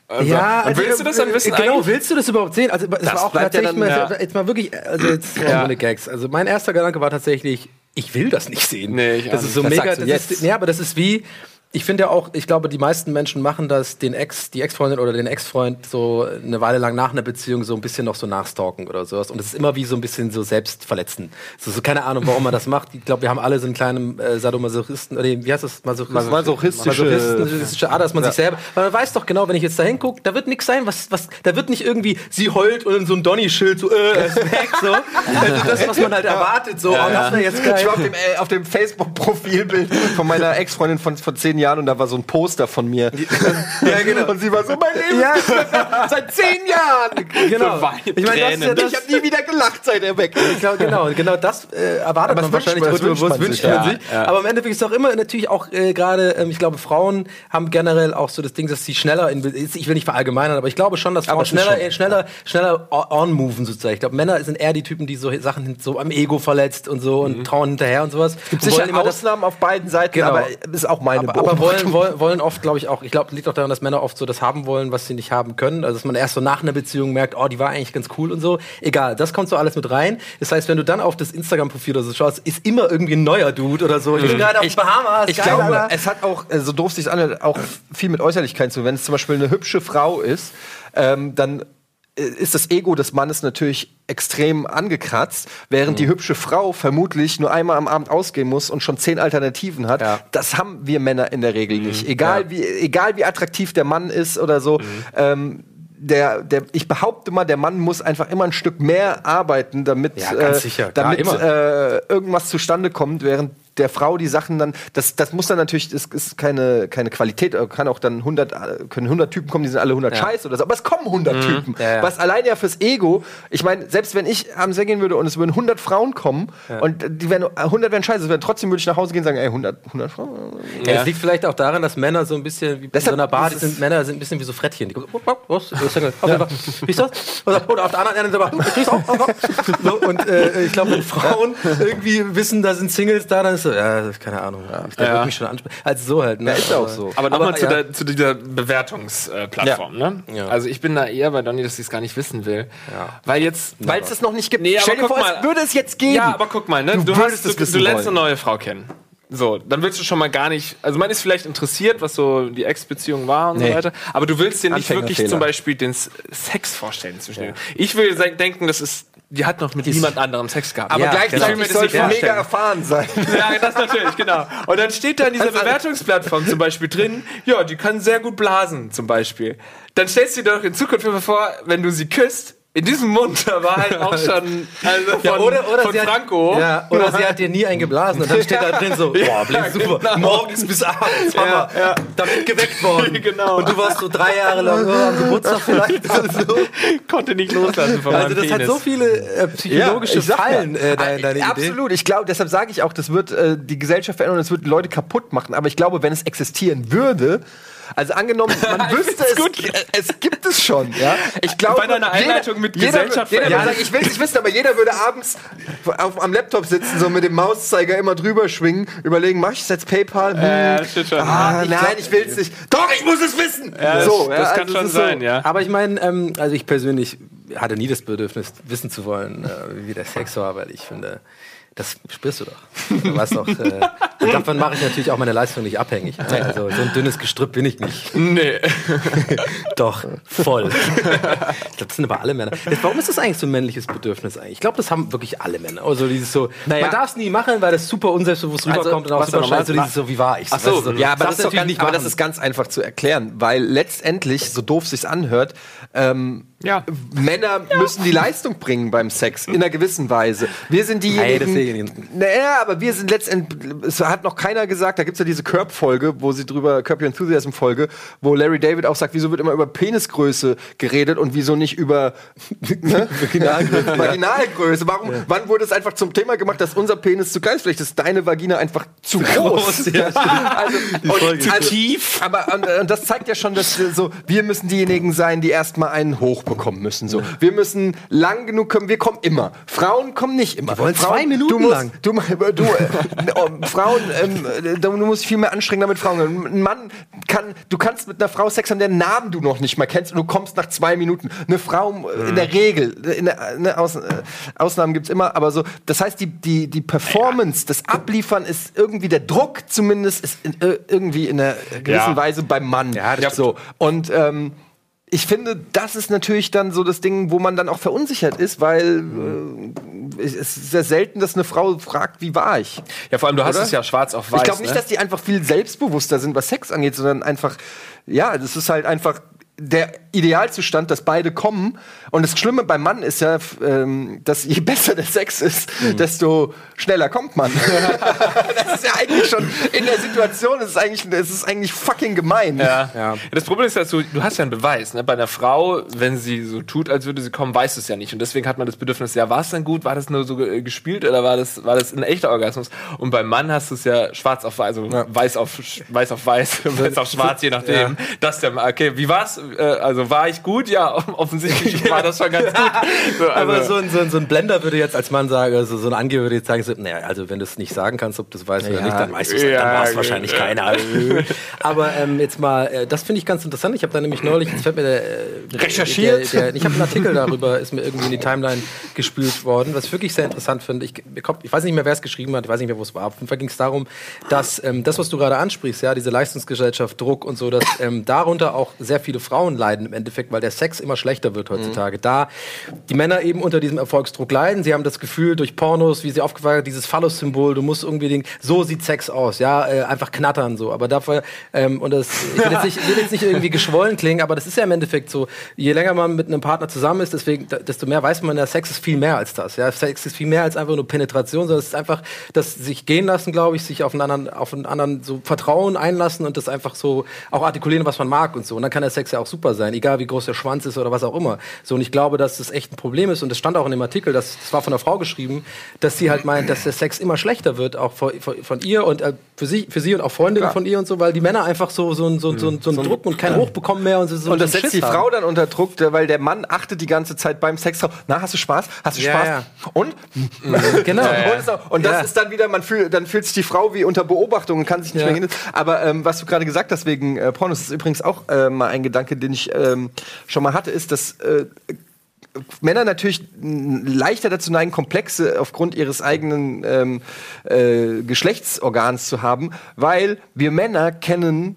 Also, und willst du das dann wissen Genau, eigentlich? willst du das überhaupt sehen? Also, es war auch bleibt ja tatsächlich dann- mal, ja. jetzt mal wirklich, also jetzt ja. ohne Gags. Also mein erster Gedanke war tatsächlich, ich will das nicht sehen. Nee, ich das ist so nicht. Das mega, das ist, ja, aber das ist wie, ich finde ja auch, ich glaube, die meisten Menschen machen das, den Ex, die Ex-Freundin oder den Ex-Freund so eine Weile lang nach einer Beziehung so ein bisschen noch so nachstalken oder sowas. Und es ist immer wie so ein bisschen so selbstverletzen. So, so keine Ahnung, warum man das macht. Ich glaube, wir haben alle so einen kleinen äh, Sadomasochisten, oder wie heißt das? Masochisten, Masochistische- masochistische Ader, dass man sich selber, weil man weiß doch genau, wenn ich jetzt da hingucke, da wird nichts sein, was, was, da wird nicht irgendwie, sie heult und so ein Donny-Schild so, äh, er ist weg, so. Also das, was man halt erwartet, so, jetzt geil. Ich war auf dem, äh, auf dem Facebook-Profilbild von meiner Ex-Freundin von, von zehn Jahren und da war so ein Poster von mir. ja, genau. Und sie war so, mein Leben Ja. ist seit zehn Jahren. Genau. Ich meine, das ist ja das, Ich habe nie wieder gelacht, seit er weg ist. Ich glaube, genau, genau das äh, erwartet man wahrscheinlich man- wünscht man sich, sich. ja, ja. Aber im Endeffekt ist auch immer natürlich auch äh, gerade, ähm, ich glaube, Frauen haben generell auch so das Ding, dass sie schneller, in, ich will nicht verallgemeinern, aber ich glaube schon, dass Frauen es schneller, schon. äh, schneller, schneller on-moven sozusagen. Ich glaube, Männer sind eher die Typen, die so Sachen so am Ego verletzt und so und trauen hinterher und sowas. Gibt Und sicher Ausnahmen auf beiden Seiten, Genau. aber ist auch meine aber, aber wollen, wollen, wollen oft, glaube ich, auch, ich glaube, liegt auch daran, dass Männer oft so das haben wollen, was sie nicht haben können. Also, dass man erst so nach einer Beziehung merkt, oh, die war eigentlich ganz cool und so. Egal, das kommt so alles mit rein. Das heißt, wenn du dann auf das Instagram-Profil oder so schaust, ist immer irgendwie ein neuer Dude oder so. Ich bin gerade auf Ich- Bahamas. Ich geil, glaube, Alter. es hat auch, so doof sich anhört, auch viel mit Äußerlichkeit zu tun. Wenn es zum Beispiel eine hübsche Frau ist, ähm, dann ist das Ego des Mannes natürlich extrem angekratzt, während die hübsche Frau vermutlich nur einmal am Abend ausgehen muss und schon zehn Alternativen hat. Ja. Das haben wir Männer in der Regel nicht. Egal, wie, egal wie attraktiv der Mann ist oder so. Ähm, der, der, ich behaupte mal, der Mann muss einfach immer ein Stück mehr arbeiten, damit, Ja, äh, sicher, klar, damit immer. äh, irgendwas zustande kommt, während der Frau die Sachen dann, das, das muss dann natürlich, das ist keine, keine Qualität, äh, kann auch dann 100, äh, können 100 Typen kommen, die sind alle 100 scheiße oder so, aber es kommen 100 Typen. Mhm. Ja, ja. Was allein ja fürs Ego, ich meine, selbst wenn ich abends weggehen würde und es würden 100 Frauen kommen und die wären, 100 wären scheiße, wären, trotzdem würde ich nach Hause gehen und sagen, ey, 100, 100 Frauen? Ja, Es liegt vielleicht auch daran, dass Männer so ein bisschen wie in so Deshalb einer Bar, die ist sind, Männer sind ein bisschen wie so Frettchen. Die gucken, was? Ist Wie ist das? Oder auf der anderen auch, auch. so, Und äh, ich glaube, wenn Frauen irgendwie wissen, da sind Singles da, dann ist so, ja, ist keine Ahnung. Da Ja. wird mich schon ansprechen. Also so halt. Ne? ist ja auch so. Aber nochmal zu, ja. der, zu dieser Bewertungsplattform. Ne? Ja. Also ich bin da eher bei Donny, dass sie es gar nicht wissen will. Weil jetzt. Weil es das noch nicht gibt. Nee, Stell aber dir guck vor, mal. es würde es jetzt geben. Ja, aber guck mal, ne? Du Du, würdest hast, es du, du lernst eine neue Frau kennen. So, dann willst du schon mal gar nicht, also man ist vielleicht interessiert, was so die Ex-Beziehung war und Nee. so weiter, aber du willst dir nicht wirklich zum Beispiel den Sex vorstellen zwischen denen. Ich will denken, das ist, die hat noch mit niemand anderem Sex gehabt. aber Ja, gleichzeitig ich will mir das sollte mega erfahren sein. Ja, das natürlich, genau. Und dann steht da in dieser Bewertungsplattform zum Beispiel drin, ja, die kann sehr gut blasen, zum Beispiel. Dann stellst du dir doch in Zukunft immer vor, wenn du sie küsst, in diesem Mund, da war halt auch schon, also von, Ja, oder, oder von sie Franco. Hat, ja, oder sie hat dir nie einen geblasen und dann steht da drin so, boah, blinkt super, genau. morgens bis abends, Hammer, ja. damit geweckt worden. Genau. Und du warst so drei Jahre lang oh, am Geburtstag vielleicht. so. konnte nicht loslassen von Also das hat Penis. so viele äh, psychologische Fallen, äh, deine, deine Äh, Idee. Absolut. Ich glaube, deshalb sage ich auch, das wird äh, die Gesellschaft verändern, das wird Leute kaputt machen. Aber ich glaube, wenn es existieren würde, also angenommen, man wüsste es, gut. äh, es gibt es schon. Ja? Ich glaube, Bei deiner Einleitung mit jeder, Gesellschaft jeder würde verändern. sagen, ich will es nicht wissen, aber jeder würde abends auf, am Laptop sitzen, so mit dem Mauszeiger immer drüber schwingen, überlegen, mach ich es jetzt PayPal? Hm. Ja, stimmt schon. Ah, nein, ich will es nicht. Doch, ich muss es wissen. Ja, so, das, ja, das kann also schon ist so. sein, ja. Aber ich meine, ähm, also ich persönlich hatte nie das Bedürfnis, wissen zu wollen, äh, wie der Sex war, weil ich finde, das spürst du doch. Du weißt doch, äh, und davon mache ich natürlich auch meine Leistung nicht abhängig. Also so ein dünnes Gestrüpp bin ich nicht. Nee. Doch, voll. ich glaube, das sind aber alle Männer. Jetzt, warum ist das eigentlich so ein männliches Bedürfnis eigentlich? Ich glaube, das haben wirklich alle Männer. Also dieses so, Naja. man darf es nie machen, weil das super unselbstbewusst rüberkommt und auch super normal-. So dieses so, wie war ich? Ach so, Weißt du, ja, aber, das darfst ist, doch natürlich ganz, nicht aber das ist ganz einfach zu erklären, weil letztendlich, so doof sich's anhört, ähm, Ja. Männer müssen die Leistung bringen beim Sex in einer gewissen Weise. Wir sind diejenigen. Deswegen- naja, aber wir sind letztendlich. Es hat noch keiner gesagt. Da gibt's ja diese Curb-Folge, wo sie drüber Curb Your Enthusiasm-Folge, wo Larry David auch sagt, wieso wird immer über Penisgröße geredet und wieso nicht über ne? Vaginalgröße. Vaginalgröße. Warum? Wann wurde es einfach zum Thema gemacht, dass unser Penis zu klein ist? Vielleicht ist deine Vagina einfach zu groß. also, und, also, tief. Aber und, und das zeigt ja schon, dass wir so, wir müssen diejenigen sein, die erstmal einen hoch bekommen müssen. So, wir müssen lang genug kommen. Wir kommen immer. Frauen kommen nicht immer. wollen Frauen, zwei Minuten du musst. Du, du, äh, oh, Frauen ähm, äh, du musst viel mehr anstrengen damit Frauen. Ein Mann kann, du kannst mit einer Frau Sex haben, deren Namen du noch nicht mal kennst und du kommst nach zwei Minuten. Eine Frau äh, in der Regel, in der, ne, Aus, äh, Ausnahmen gibt's immer, aber so, das heißt, die, die, die Performance, das Abliefern ist irgendwie der Druck zumindest ist in, äh, irgendwie in einer gewissen Ja. Weise beim Mann. Ja, das so. Und ähm, ich finde, das ist natürlich dann so das Ding, wo man dann auch verunsichert ist, weil äh, es ist sehr selten, dass eine Frau fragt, wie war ich? Ja, vor allem, du hast Oder? es ja schwarz auf weiß. ich glaube nicht, ne? dass die einfach viel selbstbewusster sind, was Sex angeht, sondern einfach, ja, das ist halt einfach der Idealzustand, dass beide kommen. Und das Schlimme beim Mann ist ja, ähm, dass je besser der Sex ist, Mhm. desto schneller kommt man. das ist ja eigentlich schon in der Situation, es ist eigentlich, es ist eigentlich fucking gemein. Ja. Ja. Das Problem ist, dass du, du hast ja einen Beweis. Ne? Bei einer Frau, wenn sie so tut, als würde sie kommen, weißt du es ja nicht. Und deswegen hat man das Bedürfnis, ja, war es denn gut? War das nur so ge- gespielt oder war das, war das ein echter Orgasmus? Und beim Mann hast du es ja schwarz auf weiß, also weiß auf weiß auf weiß, weiß auf schwarz, je nachdem. Das der, okay, wie war's? Äh, also war ich gut? Ja, offensichtlich war das schon ganz gut. So, also, Aber so ein, so, ein, so ein Blender würde jetzt als Mann sagen, also so ein Angeber würde jetzt sagen, so, naja, also wenn du es nicht sagen kannst, ob du es weißt oder Ja. nicht, dann weißt du es, Ja, dann war es ja, wahrscheinlich ja. keiner. Aber ähm, jetzt mal, äh, das finde ich ganz interessant. Ich habe da nämlich neulich, jetzt fällt mir der, äh, Recherchiert? Der, der, ich habe einen Artikel darüber, ist mir irgendwie in die Timeline gespült worden, was ich wirklich sehr interessant finde. Ich, ich weiß nicht mehr, wer es geschrieben hat, ich weiß nicht mehr, wo es war. Auf jeden Fall ging es darum, dass ähm, das, was du gerade ansprichst, ja, diese Leistungsgesellschaft, Druck und so, dass ähm, darunter auch sehr viele Frauen leiden im Endeffekt, weil der Sex immer schlechter wird heutzutage. Da die Männer eben unter diesem Erfolgsdruck leiden, sie haben das Gefühl durch Pornos, wie sie aufgefallen dieses Phallus-Symbol, du musst irgendwie den, so sieht Sex aus, ja, äh, einfach knattern so. Aber dafür, ähm, und das, ich will jetzt, nicht, ich will jetzt nicht irgendwie geschwollen klingen, aber das ist ja im Endeffekt so, je länger man mit einem Partner zusammen ist, deswegen, desto mehr weiß man, ja, Sex ist viel mehr als das. Ja, Sex ist viel mehr als einfach nur Penetration, sondern es ist einfach das sich gehen lassen, glaube ich, sich auf einen anderen, auf einen anderen so Vertrauen einlassen und das einfach so auch artikulieren, was man mag und so. Und dann kann der Sex ja auch super sein, egal wie groß der Schwanz ist oder was auch immer. So, und ich glaube, dass das echt ein Problem ist und das stand auch in dem Artikel, das, das war von einer Frau geschrieben, dass sie halt meint, dass der Sex immer schlechter wird, auch von, von, von ihr und äh, für sie, für sie und auch Freundinnen von ihr und so, weil die Männer einfach so, so, so, so, so, so einen Druck und kein Hoch bekommen mehr und so, so Und das so setzt die Schiss Frau haben. dann unter Druck, weil der Mann achtet die ganze Zeit beim Sex drauf. Na, hast du Spaß? Hast du Ja, Spaß? ja. Und? Genau. Und, so. und das Ja. ist dann wieder, man fühlt, dann fühlt sich die Frau wie unter Beobachtung und kann sich nicht Ja. mehr hin. Aber ähm, was du gerade gesagt hast wegen äh, Pornos, ist übrigens auch äh, mal ein Gedanke, den ich ähm, schon mal hatte, ist, dass äh, Männer natürlich leichter dazu neigen, Komplexe aufgrund ihres eigenen ähm, äh, Geschlechtsorgans zu haben, weil wir Männer kennen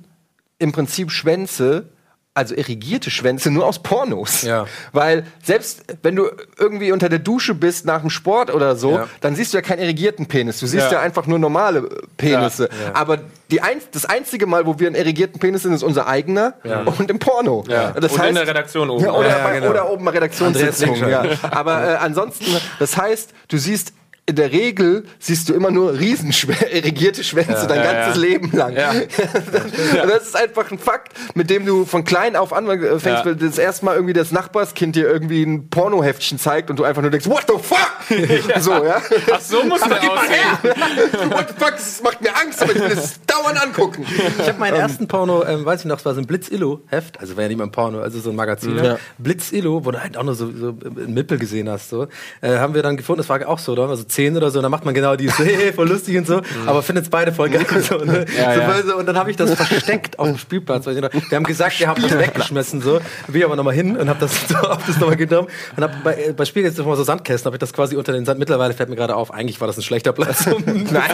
im Prinzip Schwänze, also irrigierte Schwänze, nur aus Pornos. Ja. Weil selbst wenn du irgendwie unter der Dusche bist nach dem Sport oder so, Ja. dann siehst du ja keinen irrigierten Penis. Du siehst ja, Ja. einfach nur normale äh, Penisse. Aber die ein, das einzige Mal, wo wir einen irrigierten Penis sind, ist unser eigener und im Porno. Ja. Das Und heißt, in der Redaktion oben. Oder, bei- genau. oder oben bei Redaktionssitzung. Ja. Andreas Aber äh, ansonsten, das heißt, du siehst in der Regel siehst du immer nur riesenschwer irrigierte Schwänze dein Ja, ganzes ja. Leben lang. Ja. das ist einfach ein Fakt, mit dem du von klein auf an äh, fängst, Ja. weil das erste Mal irgendwie das Nachbarskind dir irgendwie ein Pornoheftchen zeigt und du einfach nur denkst, what the fuck? So, ja. Ach, so muss man aussehen. what the fuck, das macht mir Angst, aber ich will es dauernd angucken. Ich habe meinen ersten Porno, ähm, weiß ich noch, es war so ein Blitz-Illo-Heft, also war ja nicht mal ein Porno, also so ein Magazin. Ja. Blitz-Illo, wo du halt auch nur so, so einen Mippel gesehen hast, so, äh, haben wir dann gefunden, das war auch so, da waren wir so zehn oder so, und dann macht man genau die, so, hey, voll lustig und so, aber findet es beide voll geil. So, ne? Ja, so, ja. so, und dann habe ich das versteckt auf dem Spielplatz. Weiß ich noch. Wir haben gesagt, wir haben das weggeschmissen, so. Bin ich aber nochmal hin und habe das, hab das nochmal genommen und habe bei, bei Spiel jetzt mal so Sandkästen, habe ich das quasi unter den Sand, mittlerweile fällt mir gerade auf, eigentlich war das ein schlechter Platz. Nein.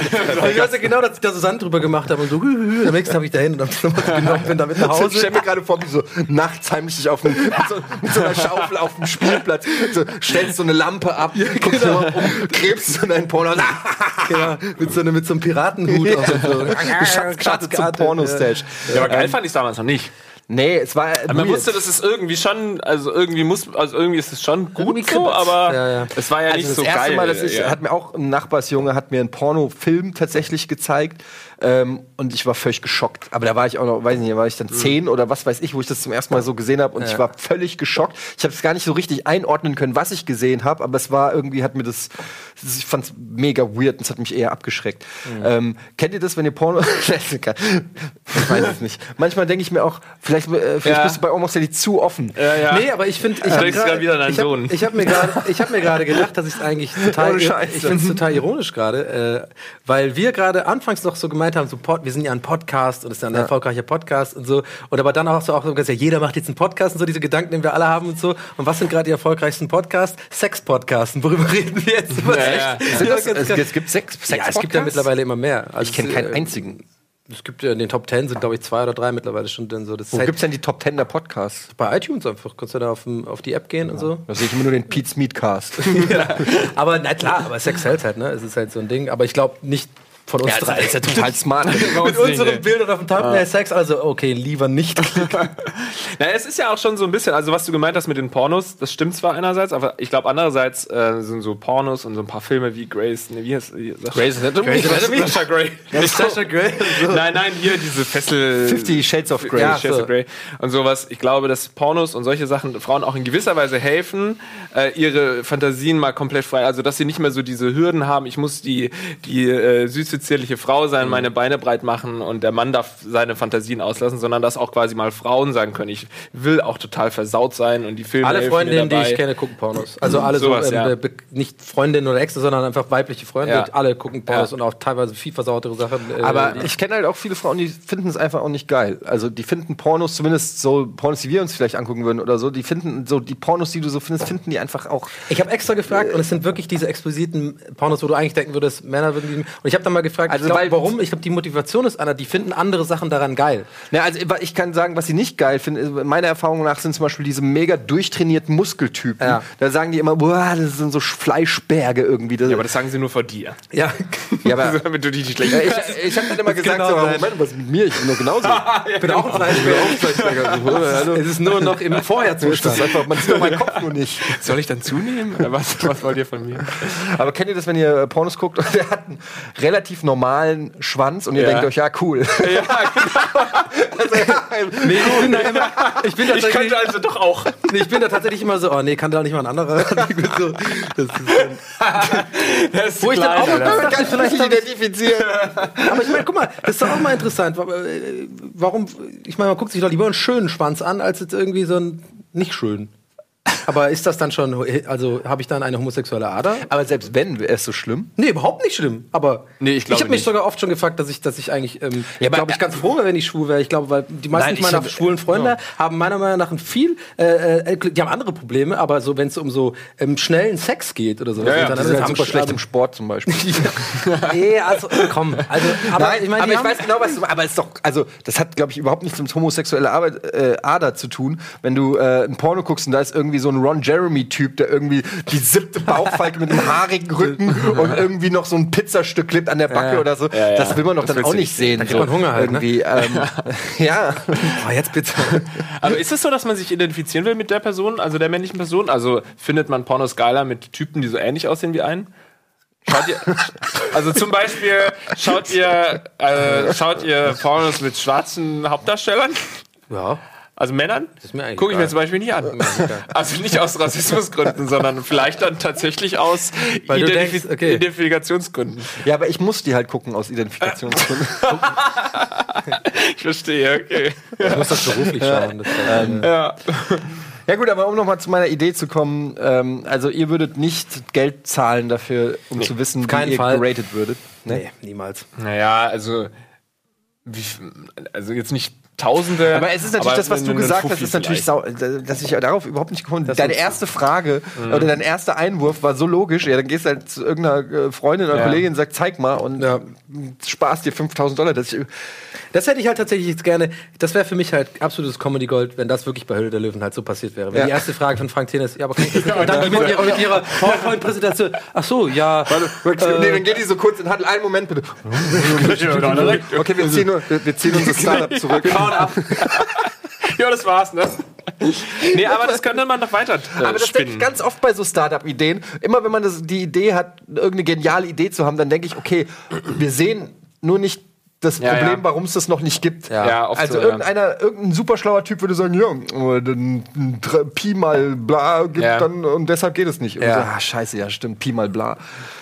ich weiß ja genau, dass ich da so Sand drüber gemacht habe und so, am nächsten habe ich da hin und nochmal genommen, bin damit nach Ich Hause. stell mir gerade vor, wie so nachts heimlich dich auf dem, mit, so, mit so einer Schaufel auf dem Spielplatz, so, stellst so eine Lampe ab, guckst genau. mal um, gräbst so in deinen Porno. Ja, mit so, einem- mit so einem Piratenhut. auf und so. Schatzkarte zum Pornostage. Ja, aber geil fand ich es damals noch nicht. Nee, es war. Aber man wusste, das ist irgendwie schon, also irgendwie muss, also irgendwie ist es schon gut so, aber Ja, ja. es war ja Also nicht das so erste geil. Mal, dass ich, ja. hat mir auch ein Nachbarsjunge hat mir einen Pornofilm tatsächlich gezeigt. Ähm, und ich war völlig geschockt. Aber da war ich auch noch, weiß nicht, war ich dann zehn oder was weiß ich, wo ich das zum ersten Mal so gesehen habe. Und ich war völlig geschockt. Ich habe es gar nicht so richtig einordnen können, was ich gesehen habe. Aber es war irgendwie, hat mir das, ich fand es mega weird und es hat mich eher abgeschreckt. Ähm, kennt ihr das, wenn ihr Porno. ich weiß es nicht. Manchmal denke ich mir auch, vielleicht, äh, vielleicht Ja. bist du bei Almost Daily zu offen. Ja, ja. Nee, aber ich finde, ich habe hab, Sohn. ich hab mir gerade, ich habe mir gerade gedacht, dass ich es eigentlich total, Scheiß. ich finde es total ironisch gerade, äh, weil wir gerade anfangs noch so gemeint haben, so Pod, wir sind ja ein Podcast und es ist ja ein erfolgreicher Podcast und so, und aber dann auch so auch so ja, jeder macht jetzt einen Podcast und so diese Gedanken, den wir alle haben und so. Und was sind gerade die erfolgreichsten Podcasts? Sex-Podcasts. Und worüber reden wir jetzt? Ja, ja. Das, es, es gibt sechs, sechs ja, es gibt ja mittlerweile immer mehr. Also Ich kenne es, keinen äh, einzigen. Es gibt ja in den Top Ten sind, glaube ich, zwei oder drei mittlerweile schon drin. So. Das Wo halt gibt's denn die Top Ten der Podcasts? bei iTunes einfach. Kannst du da auf, dem- auf die App gehen und so. Da sehe ich immer nur den Pete's Meatcast. Aber na klar, aber Sex hält halt, ne? Es ist halt so ein Ding. Aber ich glaube nicht von uns Ja, das drei. ist ja total smart. Mit unseren Bildern auf dem Thumbnail Sex, also okay, lieber nicht. Na, es ist ja auch schon so ein bisschen, also was du gemeint hast mit den Pornos, das stimmt zwar einerseits, aber ich glaube andererseits äh, sind so Pornos und so ein paar Filme wie Grace, ne, wie heißt Grey's Anatomy? Sascha Grey. Sasha Grey. Nein, nein, hier diese Fessel. Fifty Shades of Grey. Ja, Shades so. of Grey und sowas. Ich glaube, dass Pornos und solche Sachen Frauen auch in gewisser Weise helfen, äh, ihre Fantasien mal komplett frei, also dass sie nicht mehr so diese Hürden haben, ich muss die, die äh, süße, zierliche Frau sein, meine Beine breit machen und der Mann darf seine Fantasien auslassen, sondern dass auch quasi mal Frauen sagen können, ich will auch total versaut sein und die Filme Alle Freundinnen, die ich kenne, gucken Pornos. Also alle Sowas, so, ähm, ja. be- nicht Freundinnen oder Äxte, sondern einfach weibliche Freunde. Ja. Alle gucken Pornos Ja. und auch teilweise viel versautere Sachen. äh, Aber ich kenne halt auch viele Frauen, die finden es einfach auch nicht geil. Also die finden Pornos, zumindest so Pornos, die wir uns vielleicht angucken würden oder so, die finden so die Pornos, die du so findest, finden die einfach auch. Ich habe extra gefragt und es sind wirklich diese expliziten Pornos, wo du eigentlich denken würdest, Männer würden die. Und ich habe dann mal gefragt, Also ich glaub, weil- warum? Ich glaube, die Motivation ist einer, die finden andere Sachen daran geil. Na, also ich kann sagen, was sie nicht geil finden. Meiner Erfahrung nach sind zum Beispiel diese mega durchtrainierten Muskeltypen. Ja. Da sagen die immer, boah, das sind so Fleischberge irgendwie. Das, Ja, aber das sagen sie nur vor dir. Ja. ja, aber Damit du dich nicht schlecht Ja, ich ich habe dann immer gesagt, genau so. Moment, was ist mit mir? Ich bin doch genauso. Ich bin auch ein Fleischberger. Es ist nur noch im Vorherzustand. einfach, man sieht meinen Kopf nur nicht. Soll ich dann zunehmen? Äh, Was, was wollt ihr von mir? Aber kennt ihr das, wenn ihr äh, Pornos guckt und der hat einen relativ normalen Schwanz und ihr Ja. denkt euch, ja, cool. Ja, also, ja, Nee, ich bin da immer. Ich bin, ich könnte also doch auch. nee, ich bin da tatsächlich immer so, oh nee, kann da nicht mal ein anderer. So, das ist, Wo ich dann auch dachte, kann ich vielleicht nicht identifizieren. Aber ich meine, guck mal, das ist doch auch mal interessant. Äh, Warum, ich meine, man guckt sich doch lieber einen schönen Schwanz an, als jetzt irgendwie so einen nicht schön. Aber ist das dann schon, also habe ich dann eine homosexuelle Ader? Aber selbst wenn, wäre es so schlimm. Nee, überhaupt nicht schlimm. Aber Nee, ich glaube habe mich sogar oft schon gefragt, dass ich, dass ich eigentlich, ähm, Ja, aber- glaube ich, ganz froh wäre, wenn ich schwul wäre. Ich glaube, weil die meisten Nein, ich meiner hab- schwulen Freunde haben meiner Meinung nach ein viel, äh, äh, die haben andere Probleme, aber so, wenn es um so ähm, schnellen Sex geht oder so, Ja, ja, Die dann sind halt haben super Sch- schlecht im Sport zum Beispiel. Nee, also komm, also, aber Nein, ich meine, aber ich weiß genau, was du Aber es ist doch, also, das hat, glaube ich, überhaupt nichts mit homosexueller Arbeit, äh, Ader zu tun. Wenn du äh, ein Porno guckst und da ist irgendwie so ein Ron Jeremy-Typ, der irgendwie die siebte Bauchfalte mit einem haarigen Rücken und irgendwie noch so ein Pizzastück klebt an der Backe Ja. oder so. Ja, ja. Das will man doch Das dann auch nicht sehen. Da kriegt man Hunger halt, ne? irgendwie. Ähm, ja. Oh, jetzt bitte. Aber ist es so, dass man sich identifizieren will mit der Person, also der männlichen Person? Also findet man Pornos geiler mit Typen, die so ähnlich aussehen wie einen? Schaut ihr, also zum Beispiel schaut ihr, äh, schaut ihr Pornos mit schwarzen Hauptdarstellern? Ja. Also Männern? Gucke ich mir zum Beispiel nicht an. Also nicht aus Rassismusgründen, sondern vielleicht dann tatsächlich aus Identif denkst, okay. Identifikationsgründen. ja, aber ich muss die halt gucken aus Identifikationsgründen. Ich verstehe, okay. Ich muss das beruflich schauen. Das ist, äh, Ja. Ja gut, aber um nochmal zu meiner Idee zu kommen, ähm, also ihr würdet nicht Geld zahlen dafür, um zu wissen, wie ihr Fall. geratet würdet. nee, niemals. Naja, also, wie, also jetzt nicht Tausende. Aber es ist natürlich das, was du gesagt hast, ist natürlich sau, dass ich darauf überhaupt nicht gekommen bin. Deine erste Frage oder dein erster Einwurf war so logisch. Ja, dann gehst du halt zu irgendeiner äh, Freundin oder Ja. Kollegin und sagst, zeig mal und Ja. sparst dir 5000 Dollar. Das ich, Das hätte ich halt tatsächlich jetzt gerne. Das wäre für mich halt absolutes Comedy Gold, wenn das wirklich bei Höhle der Löwen halt so passiert wäre. Wenn Ja. die erste Frage von Frank Thien ist, ja, aber kann ich das nicht? Und dann mit ihrer, mit ihrer PowerPoint-Präsentation. Ach so, ja. nee, dann geht die so kurz in Handel. Einen Moment bitte. Okay, wir ziehen, wir ziehen unser Startup zurück. Ja, das war's, ne? nee, aber das könnte man doch weiter äh, Aber das denke ich spinnen. ganz oft bei so Startup-Ideen. Immer wenn man das, die Idee hat, irgendeine geniale Idee zu haben, dann denke ich, okay, wir sehen nur nicht das Ja, Problem, ja. warum es das noch nicht gibt. Ja. Ja, oft also so, ja. irgendeiner, irgendein super schlauer Typ würde sagen, ja, äh, dann dr- Pi mal bla gibt Ja. dann und deshalb geht es nicht. Und Ja. so, ah, scheiße, ja, stimmt, Pi mal bla.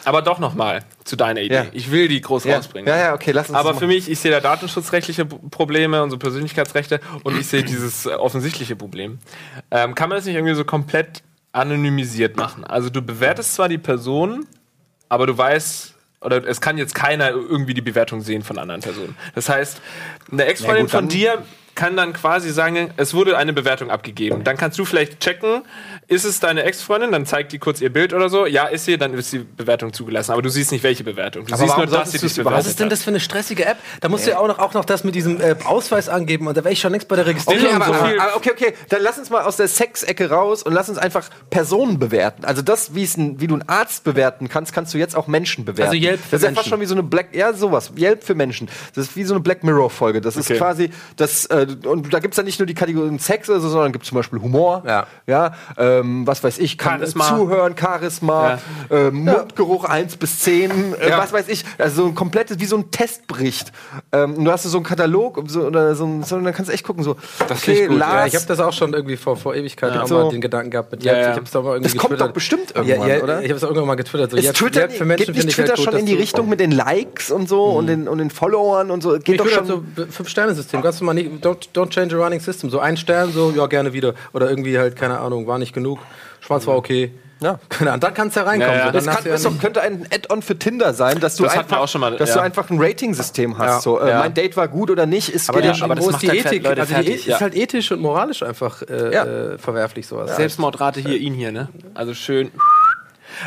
Aber doch noch mal zu deiner Idee. Ja. Ich will die groß Ja. rausbringen. Ja, ja, okay, lass uns Aber für mich, ich sehe da datenschutzrechtliche Probleme und so Persönlichkeitsrechte und ich sehe dieses äh, offensichtliche Problem. Ähm, kann man das nicht irgendwie so komplett anonymisiert machen? Also du bewertest zwar die Person, aber du weißt, oder es kann jetzt keiner irgendwie die Bewertung sehen von anderen Personen. Das heißt, eine Ex-Freundin Ja, von dir kann dann quasi sagen, es wurde eine Bewertung abgegeben. Dann kannst du vielleicht checken, ist es deine Ex-Freundin, dann zeigt die kurz ihr Bild oder so. Ja, ist sie, dann ist die Bewertung zugelassen. Aber du siehst nicht, welche Bewertung. Du Aber siehst nur, dass sie dich überhaupt- bewertet Was ist denn das für eine stressige App? Da musst du ja auch noch, auch noch das mit diesem äh, Ausweis angeben und da wäre ich schon längst bei der Registrierung. Okay, aber, so aber, viel- aber okay, okay, dann lass uns mal aus der Sexecke raus und lass uns einfach Personen bewerten. Also das, wie es ein, wie du einen Arzt bewerten kannst, kannst du jetzt auch Menschen bewerten. Also Yelp für das ist ja Menschen. fast schon wie so eine Black, ja sowas, Yelp für Menschen. Das ist wie so eine Black Mirror Folge. Das ist Okay. quasi das äh, und da gibt's dann nicht nur die Kategorien Sex, also, sondern gibt zum Beispiel Humor, Ja. ja, ähm, was weiß ich, kann Charisma. zuhören, Charisma, äh, Mundgeruch 1 bis 10, äh, Ja. was weiß ich, also so ein komplettes, wie so ein Testbericht. Ähm, und du hast so einen Katalog so, oder so, ein- so, und dann kannst du echt gucken, so, Das ich gut. Lars, Ja, ich habe das auch schon irgendwie vor, vor Ewigkeiten auch So. mal den Gedanken gehabt mit Ja, ja. Ich hab's doch mal irgendwie Das kommt doch bestimmt irgendwann, ja, ja, oder? Ich habe es auch irgendwann mal getwittert. So, Ist Yelp, Twitter, für Menschen geht nicht finde ich Twitter halt gut, schon in die du- Richtung mit den Likes und so und, den, und den Followern und so? Geht Ich doch schon. halt so Fünf-Sterne-System. Ganz normal nicht, don't, don't change a running system. So ein Stern, so, ja, gerne wieder. Oder irgendwie halt, keine Ahnung, war nicht genug. Schwarz war okay. Ja. Keine Ahnung, dann kannst du ja reinkommen. Ja, ja. So, das kann, doch, nicht- könnte ein Add-on für Tinder sein, dass du Das einfach, wir auch schon mal, dass ja. du einfach ein Rating-System hast. Ja. So, äh, Ja. Mein Date war gut oder nicht, ist aber, ja schon. aber das wo ist macht die halt Ethik? Leute also die E- ja. ist halt ethisch und moralisch einfach äh, Ja. äh, verwerflich sowas. Selbstmordrate hier, ihn hier, ne? Also schön.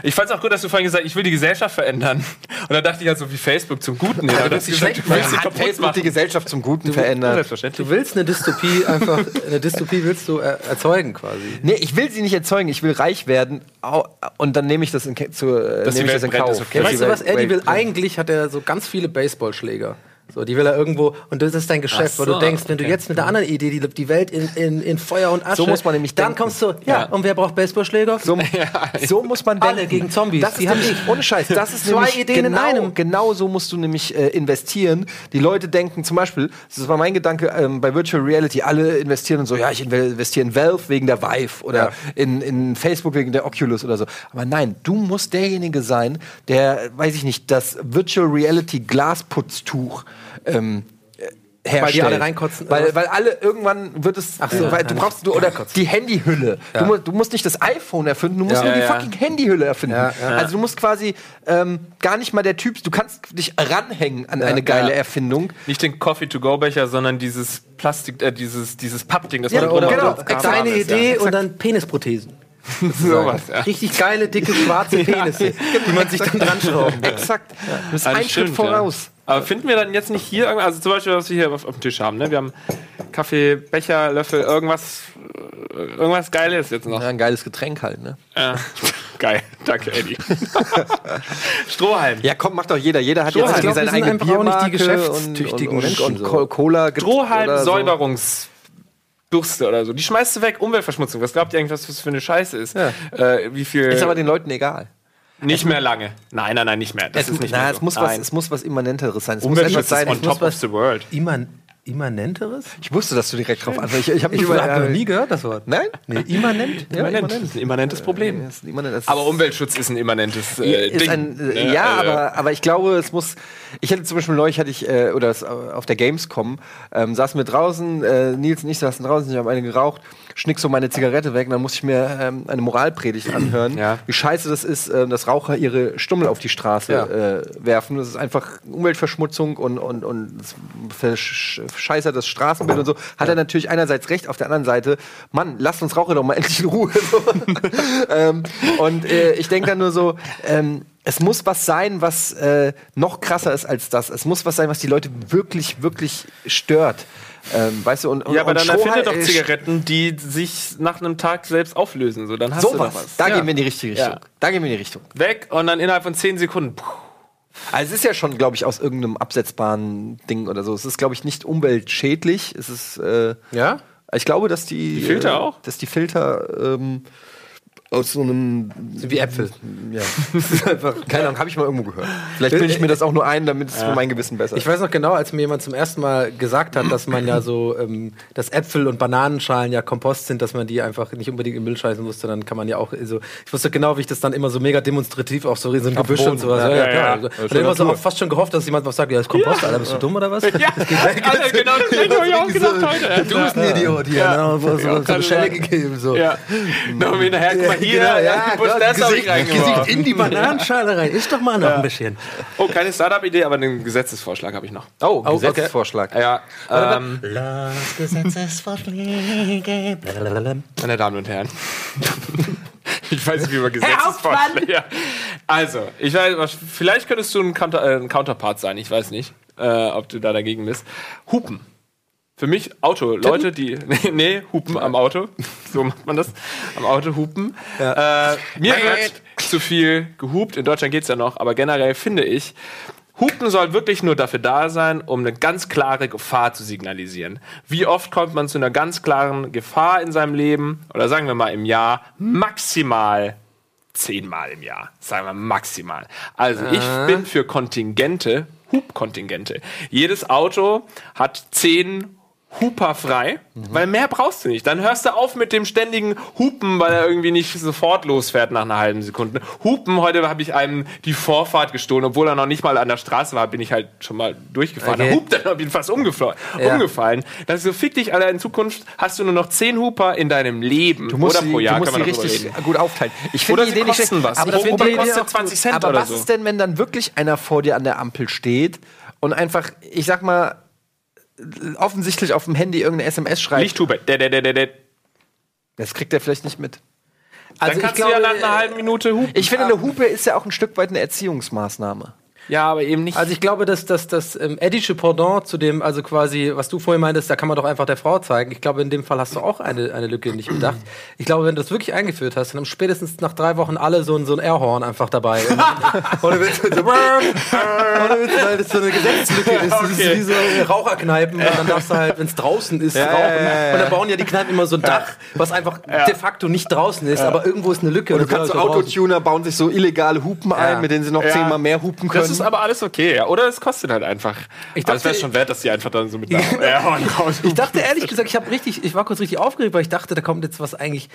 Ich fand's auch gut, dass du vorhin gesagt hast, ich will die Gesellschaft verändern. Und dann dachte ich halt so wie Facebook zum Guten. Ja, aber das ist schlecht. Du willst sie Hat kaputt Facebook die machen. Gesellschaft zum Guten verändert. Selbstverständlich. Du willst eine Dystopie einfach, eine Dystopie willst du äh, erzeugen quasi. Nee, ich will sie nicht erzeugen, ich will reich werden und dann nehme ich das in, zu, die nehme ich das in Kauf. okay. Weißt die du was, Eddie will eigentlich hat er so ganz viele Baseballschläger. So, die will er irgendwo, und das ist dein Geschäft, Ach weil du so, denkst, wenn du okay. jetzt mit der anderen Idee die, die Welt in, in, in Feuer und Asche. So muss man nämlich Dann denken. kommst du, ja, Ja. und wer braucht Baseballschläger? So, so muss man denken. Alle gegen Zombies, Das ist die haben nämlich, ohne Scheiß, das ist Zwei nämlich Ideen in genau, einem. Genau so musst du nämlich äh, investieren. Die Leute denken zum Beispiel, das war mein Gedanke ähm, bei Virtual Reality, alle investieren und so, ja, ich investiere in Valve wegen der Vive oder Ja. in, in Facebook wegen der Oculus oder so. Aber nein, du musst derjenige sein, der, weiß ich nicht, das Virtual Reality Glasputztuch ähm, äh, herstellt. Weil die alle reinkotzen, Weil, oder was? weil alle irgendwann wird es, Ach so, weil du ja, brauchst du oder die Handyhülle. Du, mu du musst nicht das iPhone erfinden, du musst Ja. nur die Ja, ja. fucking Handyhülle erfinden. Ja, ja. Also du musst quasi ähm, gar nicht mal der Typ, du kannst dich ranhängen an eine geile Ja. Erfindung. Nicht den Coffee-to-go-Becher, sondern dieses Plastik, äh, dieses, dieses Pappding, das Ja, man oder- genau, Kleine ist, Idee Ja. und dann Penisprothesen. Sowas, ja. Richtig geile, dicke, schwarze Penisse, die man sich dann dran schraubt. Exakt. Du bist Also ein Schritt voraus. Aber finden wir dann jetzt nicht hier irgendwas, also zum Beispiel, was wir hier auf, auf dem Tisch haben, ne? Wir haben Kaffee, Becher, Löffel, irgendwas, äh, irgendwas Geiles jetzt noch. Ja, ein geiles Getränk halt, ne? Ja. Geil, danke, Eddie. Strohhalm. Ja, komm, macht doch jeder. Jeder hat Strohhalm. jetzt glaub, seine eigene auch nicht die Biermarke geschäftstüchtigen und, und, Menschen und, so. Co- Cola gibt Strohhalm, oder so. Säuberungsbürste oder so. Die schmeißt du weg, Umweltverschmutzung. Was glaubt ihr eigentlich, was das für eine Scheiße ist? Ja. Äh, wie viel? Ist aber den Leuten egal. Nicht mehr lange. Nein, nein, nein, nicht mehr. Das Es, ist nicht na, mehr es, so. muss was, Nein. es muss was Immanenteres sein. Es muss etwas sein. on muss top of was, the world. Imman Immanenteres? ich wusste, dass du direkt drauf antwortest. Ich, ich habe mich Ich über. habe noch nie gehört, das Wort. Nein? Nee, immanent? Ja, Immanent. Das ist ein immanentes Problem. Ja, ein immanentes- Aber Umweltschutz ist ein immanentes äh, ist Ding. ein, äh, Ne? ja, Äh, aber, aber ich glaube, es muss. Ich hatte zum Beispiel neulich hatte ich äh, oder äh, auf der Gamescom ähm, saßen wir draußen, äh, Nils und ich saßen draußen, ich habe eine geraucht, schnick so meine Zigarette weg, und dann musste ich mir ähm, eine Moralpredigt anhören, Ja. wie scheiße das ist, äh, dass Raucher ihre Stummel auf die Straße Ja. äh, werfen. Das ist einfach Umweltverschmutzung und und und verscheißert das Straßenbild und so. Hat er natürlich einerseits recht, auf der anderen Seite, Mann, lasst uns Raucher doch mal endlich in Ruhe. Ähm, und äh, ich denke dann nur so, ähm, es muss was sein, was äh, noch krasser ist als das. Es muss was sein, was die Leute wirklich, wirklich stört. Ähm, weißt du, und, und Ja, aber und dann Strohhalm- erfinde doch Zigaretten, die sich nach einem Tag selbst auflösen. So, dann hast du Sowas. doch was. Da Ja. gehen wir in die richtige Richtung. Ja. Da gehen wir in die Richtung. Weg und dann innerhalb von 10 Sekunden. Puh. Also es ist ja schon, glaube ich, aus irgendeinem absetzbaren Ding oder so. Es ist, glaube ich, nicht umweltschädlich. Es ist, äh, Ja? ich glaube, dass die, Die Filter äh, auch? dass die Filter ähm, aus so einem. Wie Äpfel. Ja. Das ist einfach, keine Ahnung, habe ich mal irgendwo gehört. Vielleicht bilde ich mir das auch nur ein, damit es für mein Gewissen besser ist. Ich weiß noch genau, als mir jemand zum ersten Mal gesagt hat, dass man ja so, ähm, dass Äpfel und Bananenschalen ja Kompost sind, dass man die einfach nicht unbedingt im Müll scheißen musste, dann kann man ja auch so. Ich wusste genau, wie ich das dann immer so mega demonstrativ auch so in so ein Gebüsch und so. Also, ja, ja, klar. Also, und immer so auch fast schon gehofft, dass jemand was sagt, ja, das ist Kompost, Alter, bist du dumm oder was? Ja, Alter, genau, das habe ich auch gedacht heute. Du bist ein Idiot hier. Ja. ne? So, so, so eine Schelle gegeben. So. Ja. Noch hinterher, guck mal hier, Genau, ja, Gott, das hab ich Gesicht. Gesicht in die Bananenschale rein. Ist doch mal noch ein bisschen. Oh, keine Startup-Idee, aber einen Gesetzesvorschlag habe ich noch. Oh, Oh, Gesetzesvorschlag. Ja, ähm, Lass Gesetzesvorschläge. meine Damen und Herren. ich weiß nicht, wie man Gesetzesvorschläge. Ja. Also, ich weiß, vielleicht könntest du ein, Counter, äh, ein Counterpart sein, ich weiß nicht, äh, ob du da dagegen bist. Hupen. Für mich Auto, Leute, die. Nee, nee, Hupen am Auto. So macht man das. Am Auto hupen. Äh, mir wird zu viel gehupt. In Deutschland geht's ja noch, aber generell finde ich, Hupen soll wirklich nur dafür da sein, um eine ganz klare Gefahr zu signalisieren. Wie oft kommt man zu einer ganz klaren Gefahr in seinem Leben, oder sagen wir mal im Jahr, maximal zehnmal im Jahr. Sagen wir maximal. Also ich bin für Kontingente, Hubkontingente. Jedes Auto hat zehn Huper frei, weil mehr brauchst du nicht. Dann hörst du auf mit dem ständigen Hupen, weil er irgendwie nicht sofort losfährt nach einer halben Sekunde. Hupen, heute habe ich einem die Vorfahrt gestohlen, obwohl er noch nicht mal an der Straße war, bin ich halt schon mal durchgefahren. Okay. Er hupt dann bin fast umgeflo- Ja. umgefallen. Das ist so, fick dich, Alter, in Zukunft hast du nur noch zehn Huper in deinem Leben. Du musst oder pro Jahr du musst kann man richtig reden. gut aufteilen. Ich Oder finde die Idee nicht schlecht, was. Aber, ich die kostet auch 20 gut. Cent aber oder was so. ist denn, wenn dann wirklich einer vor dir an der Ampel steht und einfach, ich sag mal, offensichtlich auf dem Handy irgendeine SMS schreibt? Der, der. Das kriegt er vielleicht nicht mit. Dann Also ich kannst glaube, du ja nach einer halben Minute hupen. Ich finde, eine Hupe ist ja auch ein Stück weit eine Erziehungsmaßnahme. Ja, aber eben nicht. Also ich glaube, dass das, das ähm, Eddische Pendant zu dem, also quasi, was du vorhin meintest, da kann man doch einfach der Frau zeigen. Ich glaube, in dem Fall hast du auch eine, eine Lücke nicht bedacht. Ich glaube, wenn du das wirklich eingeführt hast, dann haben spätestens nach drei Wochen alle so ein, so ein Airhorn einfach dabei. Ohne Witz, so, ohne Witz, weil das so eine Gesetzeslücke ist. Das ist wie so Raucherkneipen. Und dann darfst du halt, wenn es draußen ist, rauchen. Und dann bauen ja die Kneipen immer so ein Dach, was einfach de facto nicht draußen ist, aber irgendwo ist eine Lücke. Und du das soll kannst so halt. Autotuner bauen sich so illegale Hupen ein, mit denen sie noch zehnmal mehr hupen können. Das ist aber alles okay, ja. Oder es kostet halt einfach. Ich aber es wäre dachte- schon wert, dass die einfach dann so mit raus. Ich dachte ehrlich gesagt, ich habe richtig, ich war kurz richtig aufgeregt, weil ich dachte, da kommt jetzt was eigentlich.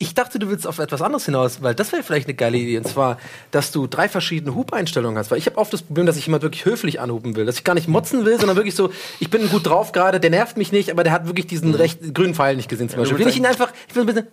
Ich dachte, du willst auf etwas anderes hinaus, weil das wäre vielleicht eine geile Idee. Und zwar, dass du drei verschiedene Hupeinstellungen hast. Weil ich habe oft das Problem, dass ich jemand wirklich höflich anhupen will. Dass ich gar nicht motzen will, sondern wirklich so, ich bin gut drauf gerade, der nervt mich nicht, aber der hat wirklich diesen recht grünen Pfeil nicht gesehen zum Beispiel. Will ich ihn einfach, ich will ein bisschen,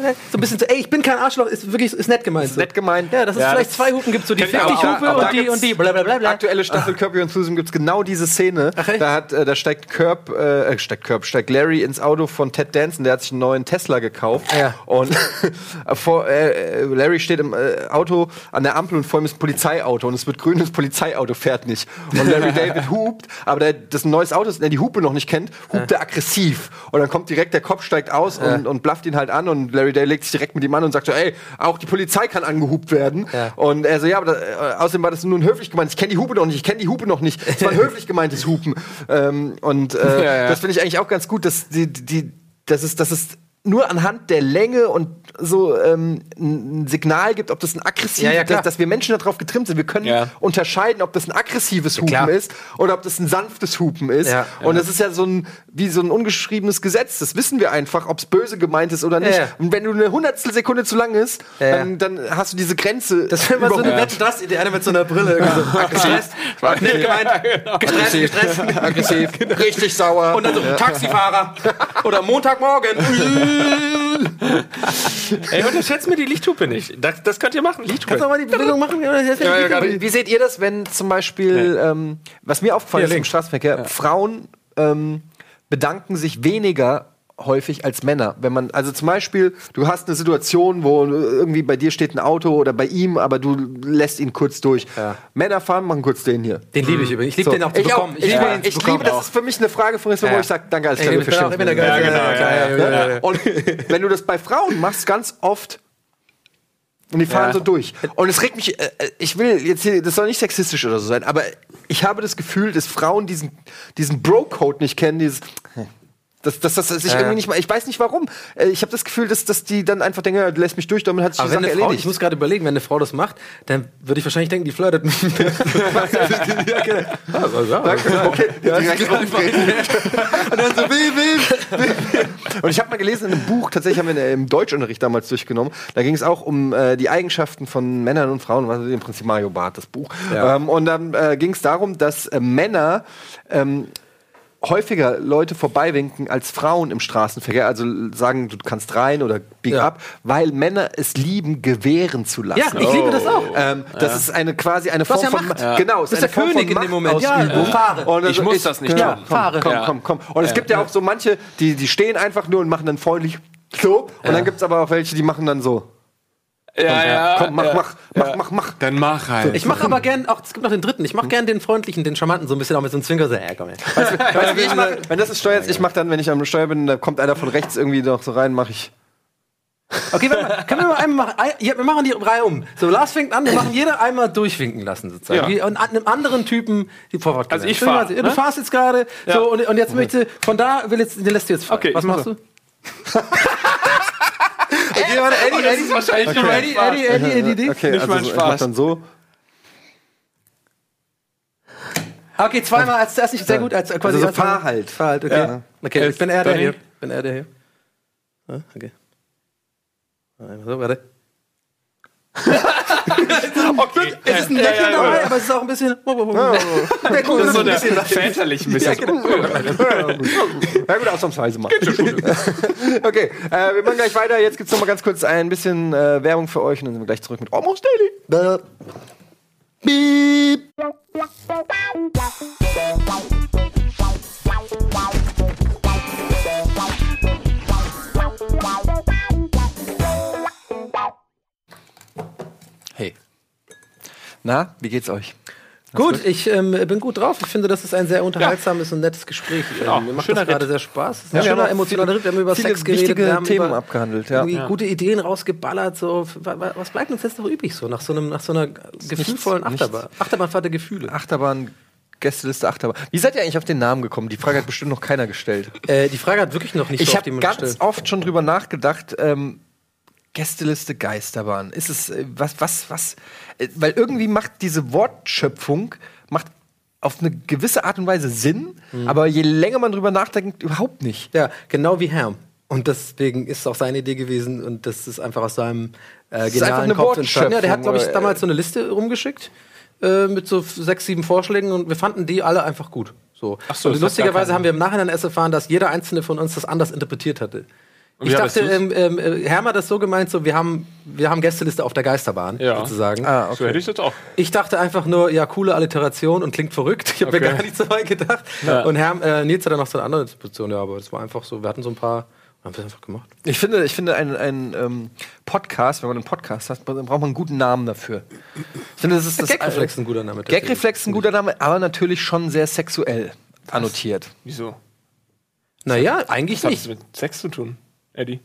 so ein bisschen so, ey, ich bin kein Arschloch, ist wirklich, ist nett gemeint. so. nett gemeint. Ja, dass es Ja, vielleicht das zwei Hupen gibt, so die da und die, und die blablabla. Aktuelle Staffel Curb Your Enthusiasm gibt es genau diese Szene. echt? da, hat, äh, da steigt Curb, äh, steigt Curb, steigt Larry ins Auto von Ted Danson, der hat sich einen neuen Tesla gekauft. Ah, ja. Und vor, äh, äh, Larry steht im äh, Auto an der Ampel und vor ihm ist ein Polizeiauto und es wird grün, das Polizeiauto fährt nicht. Und Larry David hupt, aber der, das ein neues Auto ist, der die Hupe noch nicht kennt, hupt er aggressiv. Und dann kommt direkt der Kopf steigt aus und, und blafft ihn halt an und Larry David legt sich direkt mit ihm an und sagt so, ey, auch die Polizei kann angehupt werden. Ja. Und er so, ja, aber da, äh, außerdem war das nur ein höflich gemeint. Ich kenne die Hupe noch nicht, ich kenne die Hupe noch nicht. Es war ein höflich gemeintes Hupen. Ähm, und äh, Ja, ja. das finde ich eigentlich auch ganz gut, dass die, die, dass es, dass es nur anhand der Länge und so ähm, ein Signal gibt, ob das ein aggressiv, Ja, ja, dass, dass wir Menschen darauf getrimmt sind. Wir können Ja. unterscheiden, ob das ein aggressives Hupen ist oder ob das ein sanftes Hupen ist. Ja. Und das ist ja so ein wie so ein ungeschriebenes Gesetz. Das wissen wir einfach, ob es böse gemeint ist oder nicht. Ja, ja. Und wenn du eine Hundertstel Sekunde zu lang ist, Ja, ja. dann, dann hast du diese Grenze. Das wäre mal so eine. Wette, das, die eine mit so einer Brille. So. Gestresst, nett gemeint, gestresst, gestresst. aggressiv, richtig sauer. Und dann so, Taxifahrer. Oder Montagmorgen. Ey, unterschätzt mir die Lichthupe nicht. Das, das könnt ihr machen. Lichthupe. Kannst du mal die Bewegung machen? Ja, Ja, ja, Wie, seht ihr das, wenn zum Beispiel, ähm, was mir aufgefallen ist im. Straßenverkehr, Frauen ähm, bedanken sich weniger häufig als Männer. Wenn man, also zum Beispiel, du hast eine Situation, wo irgendwie bei dir steht ein Auto oder bei ihm, aber du lässt ihn kurz durch. Männer fahren, machen kurz den hier. Den liebe ich übrigens. Ich liebe So, den auch zu ich auch, bekommen. ich, liebe liebe, ihn zu ich bekommen liebe, das auch. ist für mich eine Frage von Respekt, wo Ja. ich sage, danke, alles Ey, klar, ich bin auch- ich bin der. Ja, genau, ja, ja, ja, ja, ja. Und wenn du das bei Frauen machst, ganz oft und die fahren Ja. so durch. Und es regt mich, äh, äh, ich will jetzt hier, das soll nicht sexistisch oder so sein, aber ich habe das Gefühl, dass Frauen diesen, diesen Bro-Code nicht kennen, dieses Dass, dass, dass sich Ja. irgendwie nicht mal, ich weiß nicht warum. Äh, Ich habe das Gefühl, dass, dass die dann einfach denken, ja, du lässt mich durch, damit hat sich die Sache Frau, ich erledigt. muss gerade überlegen, wenn eine Frau das macht, dann würde ich wahrscheinlich denken, die flirtet mit mir. ja, genau. Also, ja. Okay, ja, direkt aufdrehen. Und dann so, will, will. Und ich habe mal gelesen in einem Buch, tatsächlich haben wir in- im Deutschunterricht damals durchgenommen, da ging es auch um äh, die Eigenschaften von Männern und Frauen, was im Prinzip Mario Barth, das Buch. Ja. Ähm, und dann äh, ging es darum, dass äh, Männer ähm, häufiger Leute vorbeiwinken als Frauen im Straßenverkehr, also sagen, du kannst rein oder bieg Ja. ab, weil Männer es lieben, gewähren zu lassen. Ja, ich liebe das auch. Ähm, das ist eine quasi eine Form ja von Macht. Ma- genau, ist eine der Form König von in dem Moment. Ja, äh, fahre. Und Ich muss ist- das nicht genau, tun. Komm, Fahre. komm, Ja. komm, komm. Und es gibt ja auch so manche, die, die stehen einfach nur und machen dann freundlich so. Und dann gibt es aber auch welche, die machen dann so. Ja, ja. Komm, mach, ja. mach, mach, mach, mach. Dann mach halt. Ich mache aber gern, auch, es gibt noch den dritten, ich mache gern den freundlichen, den charmanten, so ein bisschen auch mit so einem Zwinker, so, ja, komm her. Weißt du, wie ich mache? Wenn das ist Steuer ich mache dann, wenn ich am Steuer bin, da kommt einer von rechts irgendwie noch so rein, mache ich. Okay, warte mal, können wir mal einmal machen? Ja, wir machen die Reihe um. So, Lars fängt an, wir machen jeder einmal durchwinken lassen, sozusagen. Ja. Wie, und an einem anderen Typen die Vorwort Also ich gelernt. fahr, Du ne? fahrst jetzt gerade, so, und, und jetzt möchte, von da will jetzt, den lässt du jetzt fahren. Okay, Was machst mach du? okay, warte, Eddie, Eddie, ist wahrscheinlich mein Eddie, Spaß. Eddie, Eddie, Eddie, Eddie. Okay, Nicht also mein so, ich Spaß. mach dann so. Okay, zweimal als das nicht sehr gut, als quasi Also so fahr halt. Fahr halt, okay. Ja. Okay, ich bin er der hier. Bin er der hier. Ja, okay. So, warte. okay. Es ist ein Lächeln dabei, aber es ist auch ein bisschen. Der guckt Das ist so ein bisschen väterlich ein bisschen. Ja gut, ausnahmsweise mal. okay, äh, wir machen gleich weiter. Jetzt gibt's noch mal ganz kurz ein bisschen äh, Werbung für euch und dann sind wir gleich zurück mit Almost Daily. Beep. Na, wie geht's euch? Gut, ich ähm, bin gut drauf. Ich finde, das ist ein sehr unterhaltsames und nettes Gespräch. Genau, Ähm, mir macht schöner das gerade sehr Spaß. Es ist ein Ja, wir schöner, emotionaler Ritt. Wir haben über Sex geredet. wichtige Wir haben Themen über abgehandelt, ja. irgendwie Ja. gute Ideen rausgeballert. So. Wa- wa- Was bleibt uns jetzt noch übrig so nach so, einem, nach so einer gefühlvollen nichts. Achterbahn? Achterbahnfahrt der Gefühle. Achterbahn, Gästeliste Achterbahn. Wie seid ihr eigentlich auf den Namen gekommen? Die Frage hat bestimmt noch keiner gestellt. Äh, die Frage hat wirklich noch nicht Ich so auf habe ganz gestellt. oft schon drüber nachgedacht, ähm, Gästeliste Geisterbahn. Ist es, äh, was, was, was? Äh, weil irgendwie macht diese Wortschöpfung, macht auf eine gewisse Art und Weise Sinn, Mhm. aber je länger man drüber nachdenkt, überhaupt nicht. Ja, genau wie Herm. Und deswegen ist es auch seine Idee gewesen und das ist einfach aus seinem äh, ist einfach genialen eine Kopf entstanden. Ja, der hat, glaube ich, damals so eine Liste rumgeschickt äh, mit so sechs, sieben Vorschlägen und wir fanden die alle einfach gut. So. So, und lustigerweise haben wir im Nachhinein erst erfahren, dass jeder einzelne von uns das anders interpretiert hatte. Und Ich dachte, ähm, ähm, äh, Herm hat das so gemeint, so wir haben, wir haben Gästeliste auf der Geisterbahn, Ja. sozusagen. Ah, So hätte ich das auch. Ich dachte einfach nur, ja, coole Alliteration und klingt verrückt. Ich habe mir Okay. gar nicht so weit gedacht. Ja. Und Herr, äh, Nils hat dann noch so eine andere Interpretation, ja, aber es war einfach so, wir hatten so ein paar, haben wir einfach gemacht. Ich finde, ich finde ein, ein ähm, Podcast, wenn man einen Podcast hat, dann braucht man einen guten Namen dafür. Ich finde, das ist das Gagreflex ist ein guter Name. Gagreflex ist ein guter Name, aber natürlich schon sehr sexuell annotiert. Wieso? Naja, eigentlich Was hat das nicht. mit Sex zu tun, Eddie?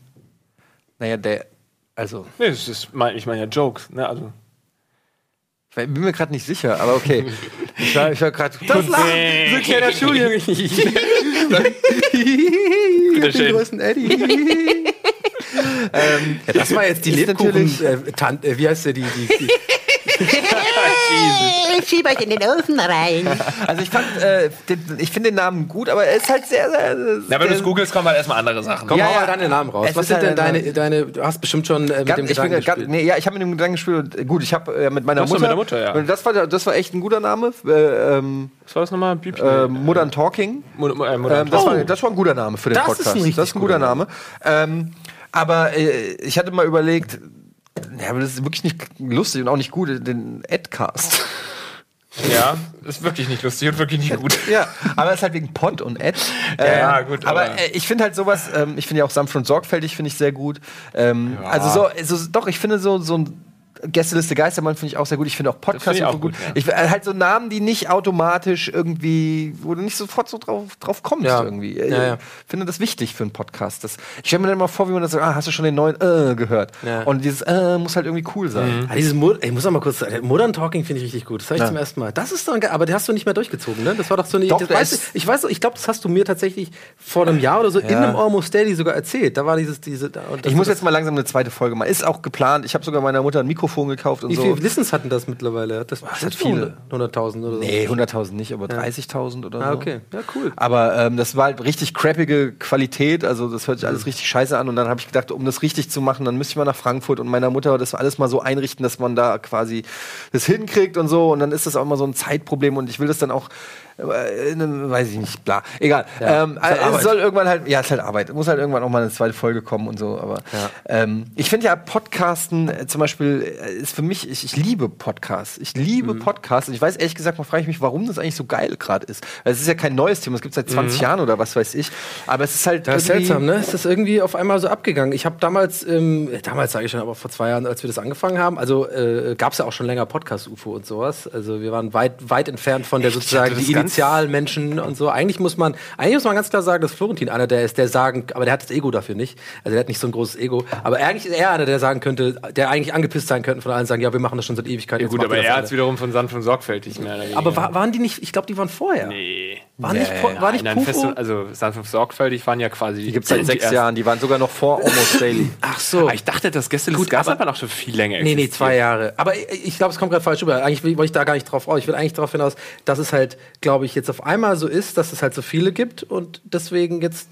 Naja, der, also, Nee, das ist, mein, ich meine ja Jokes. Ne? Also, ich bin mir gerade nicht sicher, aber okay. Ich war, ich war gerade. Das Lachen, so ein kleiner Schuljunge. Bitte schön. Den größten Eddie. ähm, ja, das war jetzt die Lebkuchen, natürlich- äh, Tante, äh, wie heißt der, die, die, die Ich schieb euch in den Ofen rein. Also ich fand, äh, den, ich finde den Namen gut, aber er ist halt sehr, sehr. Na, wenn du es googelst, kommen halt erstmal andere Sachen. Komm, Ja, hau ja. mal deine Namen raus. Es Was ist sind halt denn eine- deine, deine, du hast bestimmt schon äh, mit Ganz, dem ich bin, Gedanken ganz, gespielt. nee, ja, ich habe mit dem Gedanken gespielt. Gut, ich habe äh, mit meiner Mutter. mit der Mutter, ja. Das war, das war echt ein guter Name. Äh, ähm, Was war das nochmal? Äh, Modern Talking. Mo- Mo- äh, Modern Ähm, das, Oh. war, das war ein guter Name für den Das ist Podcast. ein richtig das ist ein guter Name. Ähm, aber äh, ich hatte mal überlegt, ja, aber das ist wirklich nicht lustig und auch nicht gut, den Adcast. Ja, ist wirklich nicht lustig und wirklich nicht gut. ja, aber es ist halt wegen Pod und Ad. Ja, ja, gut, Aber, aber- äh, ich finde halt sowas, ähm, ich finde ja auch sanft und sorgfältig, finde ich sehr gut. Ähm, Also so, so, doch, ich finde so, so ein Gästeliste Geistermann finde ich auch sehr gut. Ich finde auch Podcast finde ich auch gut. gut, ja. Ich äh, halt so Namen, die nicht automatisch irgendwie, wo du nicht sofort so drauf, drauf kommst Ja. irgendwie. Äh, Ja, ja. finde das wichtig für einen Podcast. Das, ich stelle mir dann mal vor, wie man das sagt, ah, hast du schon den neuen äh, gehört? Und dieses äh, muss halt irgendwie cool sein. Ah, dieses Mo ich muss auch mal kurz sagen, Modern Talking finde ich richtig gut. Das habe ich zum ersten Mal. Das ist doch aber den hast du nicht mehr durchgezogen, ne? Das war doch so eine. Doch, das der weiß, ist- ich weiß, ich glaube, das hast du mir tatsächlich vor einem Jahr oder so in einem Almost Daily sogar erzählt. Da war dieses diese. das- Ich muss das- jetzt mal langsam eine zweite Folge machen. Ist auch geplant. Ich habe sogar meiner Mutter ein Mikrofon gekauft und Wie so. viele Listens hatten das mittlerweile? Das hat bestimmt viele. 100.000 oder so. Nee, 100.000 nicht, aber 30.000 oder so. Ah, okay. Ja, cool. Aber ähm, das war halt richtig crappige Qualität, also das hört sich Mhm. alles richtig scheiße an. Und dann habe ich gedacht, um das richtig zu machen, dann müsste ich mal nach Frankfurt und meiner Mutter das alles mal so einrichten, dass man da quasi das hinkriegt und so. Und dann ist das auch immer so ein Zeitproblem und ich will das dann auch, äh, einem, weiß ich nicht, bla. Egal. Ja, ähm, halt äh, es soll irgendwann halt, ja, ist halt Arbeit. Muss halt irgendwann auch mal eine zweite Folge kommen und so. Aber ähm, ich finde ja Podcasten äh, zum Beispiel äh, ist für mich, ich, ich liebe Podcasts. Ich liebe Mhm. Podcasts. Und ich weiß ehrlich gesagt, mal frage ich mich, warum das eigentlich so geil gerade ist. Weil es ist ja kein neues Thema, es gibt seit 20 Jahren oder was weiß ich. Aber es ist halt. Das ist seltsam, ne? Es ist irgendwie auf einmal so abgegangen. Ich habe damals, ähm, damals sage ich schon, aber vor zwei Jahren, als wir das angefangen haben, also äh, gab es ja auch schon länger Podcast-UFO und sowas. Also wir waren weit, weit entfernt von der sozusagen das die Initialmenschen und so. Eigentlich muss man, eigentlich muss man ganz klar sagen, dass Florentin einer der ist, der sagen, aber der hat das Ego dafür nicht. Also der hat nicht so ein großes Ego. Aber eigentlich ist er einer, der sagen könnte, der eigentlich angepisst sein könnte von allen sagen, ja, wir machen das schon seit Ewigkeiten. Ja, gut, aber er hat es wiederum von sanft und sorgfältig mehr. Aber wa waren die nicht, ich glaube, die waren vorher. Nee. Waren nicht, po- war nicht Nein, Pufo? fest, also sanft sorgfältig waren ja quasi Die gibt es seit sechs ersten- Jahren. Die waren sogar noch vor Almost Daily. Ach so. Ah, ich dachte, das Gäste Gut, des Gastes aber- aber noch schon viel länger Nee, nee, zwei Jahre. Aber ich, ich glaube, es kommt gerade falsch rüber. Eigentlich wollte ich da gar nicht drauf raus. Ich will eigentlich darauf hinaus, dass es halt, glaube ich, jetzt auf einmal so ist, dass es halt so viele gibt und deswegen jetzt.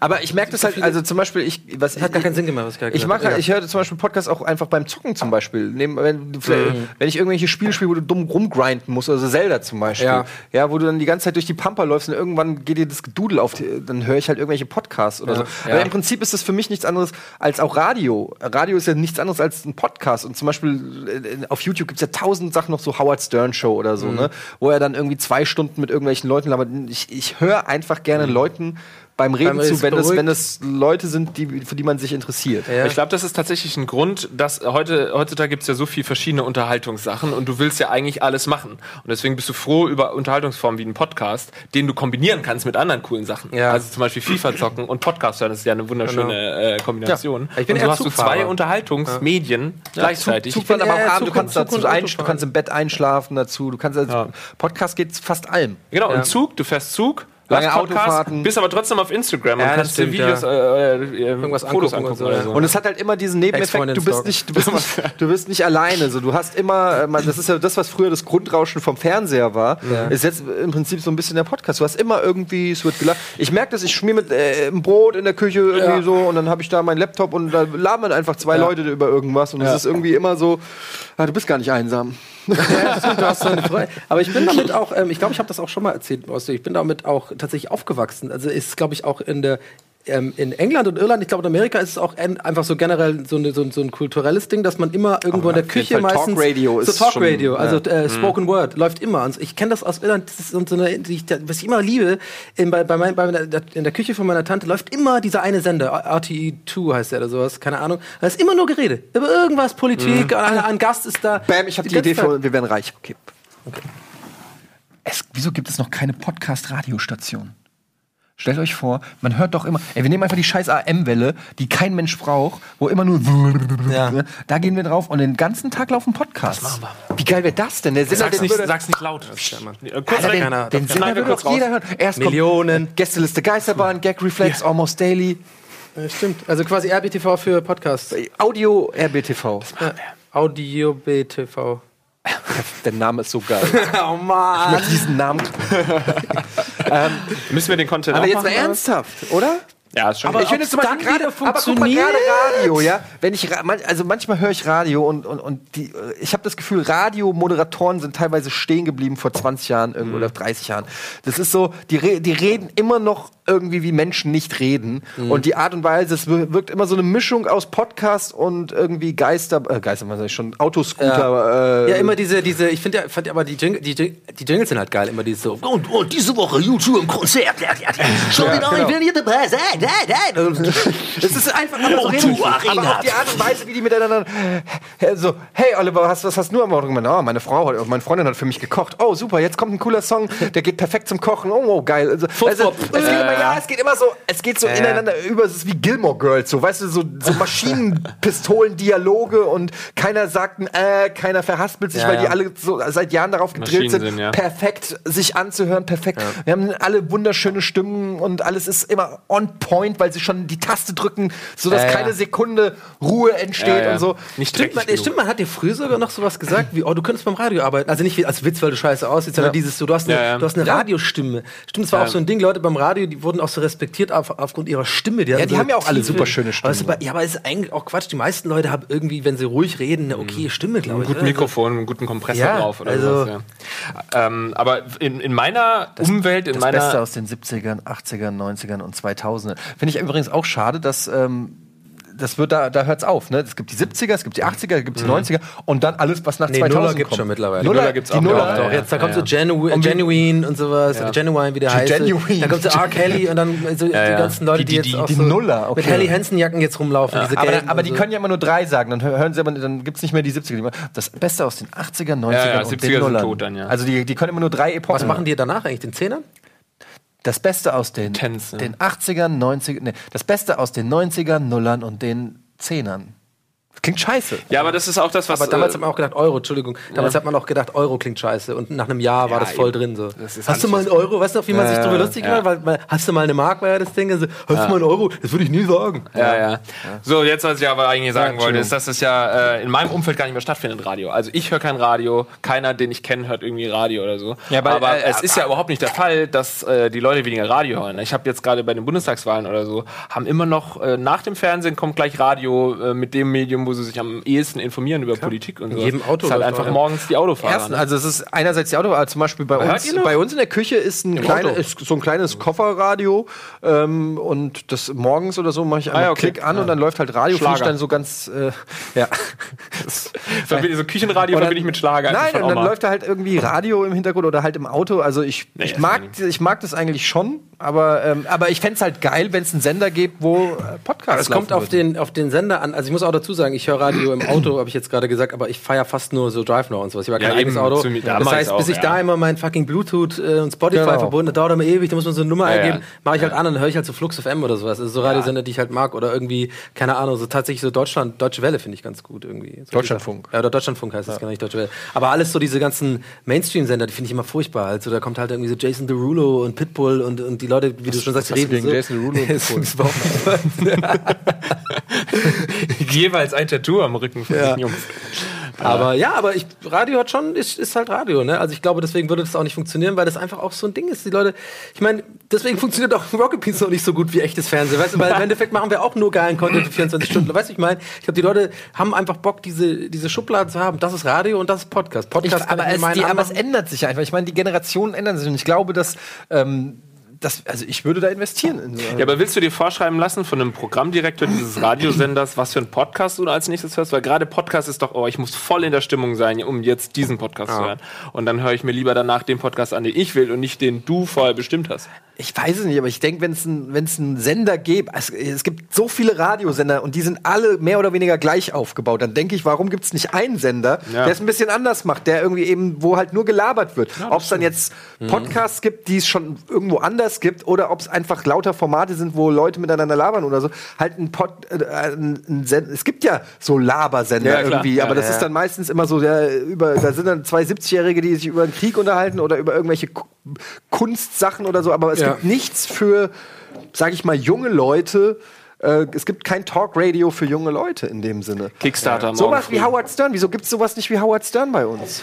Aber ich merke das halt, also zum Beispiel, ich, was Das hat gar keinen Sinn gemacht, was ich gerade Ich gesagt mag, habe. halt- ich höre zum Beispiel Podcasts auch einfach beim Zocken zum Beispiel. Neben, wenn, vielleicht- wenn ich irgendwelche Spiele spiele, wo du dumm rumgrinden musst, also Zelda zum Beispiel. Ja. Ja. wo du dann die ganze Zeit durch die Pampa läufst und irgendwann geht dir das Gedudel auf, die, dann höre ich halt irgendwelche Podcasts oder so. Ja. Aber im Prinzip ist das für mich nichts anderes als auch Radio. Radio ist ja nichts anderes als ein Podcast. Und zum Beispiel äh, auf YouTube gibt es ja tausend Sachen noch so Howard Stern Show oder so, ne? Wo er dann irgendwie zwei Stunden mit irgendwelchen Leuten labert. Ich, ich höre einfach gerne Leuten beim Reden Beim- zu, wenn es, wenn es Leute sind, die, für die man sich interessiert. Ja. Ich glaube, das ist tatsächlich ein Grund, dass heute, heutzutage gibt es ja so viele verschiedene Unterhaltungssachen und du willst ja eigentlich alles machen. Und deswegen bist du froh über Unterhaltungsformen wie einen Podcast, den du kombinieren kannst mit anderen coolen Sachen. Ja. Also zum Beispiel FIFA zocken und Podcast hören, das ist ja eine wunderschöne äh, Kombination. Ja. Ich bin und so hast du Zugfahrer. zwei Unterhaltungsmedien gleichzeitig. Zug, Zugfahren, bin aber auch abends, du kannst dazu ein, du kannst im Bett einschlafen dazu. Du kannst also, Ja. Podcast geht fast allem. Genau, Ja. und Zug, du fährst Zug, Lange Podcast, Autofahrten. bist aber trotzdem auf Instagram Ja, und kannst dir Videos, ja. äh, äh, Irgendwas Fotos angucken und angucken oder ja. so. Und es hat halt immer diesen Nebeneffekt, du bist nicht, du bist nicht, du bist nicht alleine. So, du hast immer, äh, man, das ist ja das, was früher das Grundrauschen vom Fernseher war, ist jetzt im Prinzip so ein bisschen der Podcast. Du hast immer irgendwie, es wird gelacht. Ich merke das, ich schmier mit äh, ein Brot in der Küche irgendwie Ja. so und dann habe ich da meinen Laptop und da labern einfach zwei Leute über irgendwas und es Ja. ist irgendwie immer so, ah, du bist gar nicht einsam. Du hast so eine Freude. Aber ich bin damit auch, ähm, ich glaube, ich habe das auch schon mal erzählt, ich bin damit auch tatsächlich aufgewachsen. Also ist, glaube ich, auch in der ähm, in England und Irland, ich glaube in Amerika ist es auch einfach so generell so, eine, so, ein- so ein kulturelles Ding, dass man immer irgendwo in der Küche Fall meistens Talkradio so ist Talkradio, schon, also ja. äh, Spoken Word läuft immer. Und ich kenne das aus Irland, das ist so eine, die ich, was ich immer liebe, in, bei, bei, mein, bei meiner, in der Küche von meiner Tante läuft immer dieser eine Sender, RTE2 heißt der oder sowas, keine Ahnung. Da ist immer nur Gerede über irgendwas, Politik, ein, ein Gast ist da. Bam, ich habe die, ganze Idee für, wir werden reich. Okay. Es, wieso gibt es noch keine Podcast-Radiostation? Stellt euch vor, man hört doch immer, ey, wir nehmen einfach die scheiß AM-Welle, die kein Mensch braucht, wo immer nur, Ja. da gehen wir drauf und den ganzen Tag laufen Podcasts. Wie geil wäre das denn? Der Sender, Sag's nicht, würde- sag's nicht laut. Kurz Alter, rein. den, keiner- den Sender würde kurz doch jeder hören. Erst Millionen. kommt Gästeliste Geisterbahn, Gag Reflex, Almost Daily, Ja, stimmt. Also quasi RBTV für Podcasts. Audio RBTV. Ja. Audio BTV. Der Name ist so geil. Oh Mann. Ich diesen Namen. Müssen wir den Content Aber auch jetzt machen, mal ernsthaft, oder? Ja, ist schon Aber ich finde ob's zum Beispiel dann gerade, wieder aber guck mal, funktioniert? gerade Radio, ja. Wenn ich, also manchmal höre ich Radio und, und, und die, äh, ich habe das Gefühl, Radiomoderatoren sind teilweise stehen geblieben vor 20 Jahren irgendwo oder 30 Jahren. Das ist so, die, re die reden immer noch irgendwie wie Menschen nicht reden und die Art und Weise, es wir- wirkt immer so eine Mischung aus Podcast und irgendwie Geister, äh, Geister, was sag ich schon, Autoscooter. Äh, Ja, immer diese, diese, ich finde ja, fand ja aber die, Jing die, Jing die Jingles sind halt geil, immer diese so. Und, und diese Woche YouTube im Konzert. Ja, ja, ja. Schau Ja, dir an, genau. ich will hier dabei sein. Nein. Es ist einfach aber, so Oh, du aber auch die Art und Weise, wie die miteinander. Hey, so, hey Oliver, was, was hast du am Auto gemacht? Oh, meine Frau, hat- meine Freundin hat für mich gekocht. Oh, super, jetzt kommt ein cooler Song, der geht perfekt zum Kochen. Oh, oh geil. Also, also, es, geht immer, ja, es geht immer so, es geht so ineinander über, es ist wie Gilmore Girls, so, weißt du, so, so Maschinenpistolen-Dialoge und keiner sagt ein äh, keiner verhaspelt sich, Ja, weil die ja. alle so seit Jahren darauf gedrillt sind, ja. perfekt sich anzuhören, perfekt. Wir haben alle wunderschöne Stimmen und alles ist immer on point, weil sie schon die Taste drücken, sodass Ja, ja. keine Sekunde Ruhe entsteht Ja, ja. und so. Nicht Stimmt man, stimmt, man hat dir früher sogar noch sowas gesagt, wie, oh, du könntest beim Radio arbeiten. Also nicht wie als Witz, weil du scheiße aussiehst, sondern dieses, so, du hast eine, Ja, ja. Du hast eine Radiostimme. Stimmt, es war auch so ein Ding, Leute beim Radio, die wurden auch so respektiert auf, aufgrund ihrer Stimme. Ja, hatten die so haben ja auch alle super schöne Stimmen. Aber es ist ja, aber es ist eigentlich auch Quatsch. Die meisten Leute haben irgendwie, wenn sie ruhig reden, eine okay Stimme, glaube Ein ich. gutes oder? Mikrofon, einen guten Kompressor Ja, drauf oder also- sowas. Ja. Ähm, aber in, in meiner Umwelt, in das meiner Beste aus den 70ern, 80ern, 90ern und 2000ern. Finde ich übrigens auch schade, dass ähm, das wird da, da hört's auf. Ne? Es gibt die 70er, es gibt die 80er, es gibt die 90er und dann alles, was nach Nee, 2000 Nuller gibt's kommt. schon mittlerweile. Nuller, Nuller gibt's die auch, Nuller, ja, Doch, ja. jetzt, da kommt ja. so Genu Und Genuine und sowas, oder Genuine, wie der heißt. Genuine. Da kommt so R. Kelly und dann so die ja. ganzen Leute, die, Die- jetzt die- auch die so Nuller, okay. mit Helly Hansen Jacken jetzt rumlaufen. Diese aber, aber die so. können ja immer nur drei sagen, dann hö- hören sie aber, dann gibt's nicht mehr die 70er. Die machen Das Beste aus den 80ern, 90ern Ja, ja, und 70er den sind Nullern. tot dann, ja. Also die, die können immer nur drei Epochen Was machen die danach eigentlich, den Zehnern? Das Beste aus den, Tens, ja. den 80ern, 90ern, nee, das Beste aus den 90ern, Nullern und den Zehnern. Klingt scheiße. Ja, aber das ist auch das, was. Aber damals äh, hat man auch gedacht, Euro, Entschuldigung, damals hat man auch gedacht, Euro klingt scheiße. Und nach einem Jahr war Ja, das voll eben. drin. So. Hast du mal einen Euro? Weißt du noch, wie man sich Ja, drüber lustig ja. gemacht hat? Weil, hast du mal eine Mark, war ja das Ding. Also, hast du mal einen Euro? Das würde ich nie sagen. Ja, ja, So, jetzt, was ich aber eigentlich sagen Ja, wollte, ist, dass es ja äh, in meinem Umfeld gar nicht mehr stattfindet, Radio. Also ich höre kein Radio, keiner, den ich kenne, hört irgendwie Radio oder so. Ja, aber, aber äh, es ist ja überhaupt nicht der Fall, dass äh, die Leute weniger Radio hören. Ich habe jetzt gerade bei den Bundestagswahlen oder so, haben immer noch, äh, nach dem Fernsehen kommt gleich Radio äh, mit dem Medium, wo sie sich am ehesten informieren über Politik und so. jedem Auto ist halt einfach ja. morgens die Autofahrer. Erstens, ne? also es ist einerseits die Auto, aber zum Beispiel bei Hört uns, bei uns in der Küche ist ein kleine, ist so ein kleines Kofferradio ähm, und das morgens oder so mache ich einmal ja, okay. Klick an und dann läuft halt Radio, ich Schlager. dann so ganz, äh, ja. Verbinde- so Küchenradio Oder- verbinde ich mit Schlager. Nein, und dann läuft da halt irgendwie Radio im Hintergrund oder halt im Auto. Also ich, Nee, ich, mag, ich mag das eigentlich schon, aber, ähm, aber ich fänd's halt geil, wenn es einen Sender gibt, wo äh, Podcasts Es kommt auf den, auf den Sender an. Also ich muss auch dazu sagen, ich höre Radio im Auto, habe ich jetzt gerade gesagt, aber ich feiere fast nur so Drive Now und sowas. Ich habe Ja, kein eigenes Auto. zu mir- da das heißt, ich's auch, bis ich ja. da immer mein fucking Bluetooth äh, und Spotify Genau. verbunden, das dauert immer ewig, da muss man so eine Nummer Ja, eingeben, ja. mache ich halt an und dann höre ich halt so Flux FM oder sowas. Also so Radiosender, die ich halt mag oder irgendwie, keine Ahnung, so tatsächlich so Deutschland, Deutsche Welle finde ich ganz gut irgendwie. So Deutschlandfunk. Ja, oder Deutschlandfunk heißt das gar nicht Deutsche Welle. Aber alles so diese ganzen Mainstream-Sender, die finde ich immer furchtbar. Also da kommt halt irgendwie so Jason Derulo und Pitbull und, und die Leute, wie du schon sagst, du reden gegen so. Jason Derulo und Pitbull? Jeweils ein Tattoo am Rücken von Ja. den Jungs. Aber ja, aber ich, Radio hat schon, ist, ist halt Radio, ne? Also ich glaube, deswegen würde das auch nicht funktionieren, weil das einfach auch so ein Ding ist. Die Leute, ich meine, deswegen funktioniert auch Rocket Beans noch nicht so gut wie echtes Fernsehen, weißt du? Weil im Endeffekt machen wir auch nur geilen Content für 24 Stunden. Weißt du, ich meine, ich glaube, die Leute haben einfach Bock, diese, diese Schubladen zu haben. Das ist Radio und das ist Podcast. Ich, Podcast kann aber, ich es, die, aber es ändert sich einfach. Ich meine, die Generationen ändern sich und ich glaube, dass, ähm, dass also ich würde da investieren. In so, Ja, aber willst du dir vorschreiben lassen von einem Programmdirektor dieses Radiosenders, was für ein Podcast du als nächstes hörst? Weil gerade Podcast ist doch, oh, ich muss voll in der Stimmung sein, um jetzt diesen Podcast zu hören. Und dann höre ich mir lieber danach den Podcast an, den ich will und nicht den du vorher bestimmt hast. Ich weiß es nicht, aber ich denke, wenn es ein, einen Sender gäbe, es, es gibt so viele Radiosender und die sind alle mehr oder weniger gleich aufgebaut, dann denke ich, warum gibt es nicht einen Sender, Ja. der es ein bisschen anders macht, der irgendwie eben, wo halt nur gelabert wird. ob es dann jetzt Podcasts gibt, die es schon irgendwo anders gibt, oder ob es einfach lauter Formate sind, wo Leute miteinander labern oder so. Halt ein Pod, äh, ein, ein es gibt ja so Labersender Ja, irgendwie, Ja, aber das ja. ist dann meistens immer so, der, über, da sind dann zwei 70-Jährige, die sich über den Krieg unterhalten oder über irgendwelche Kunstsachen oder so, aber es Ja. gibt nichts für, sag ich mal, junge Leute. Äh, es gibt kein Talkradio für junge Leute in dem Sinne. Kickstarter Sowas wie. Howard Stern. Wieso gibt es sowas nicht wie Howard Stern bei uns?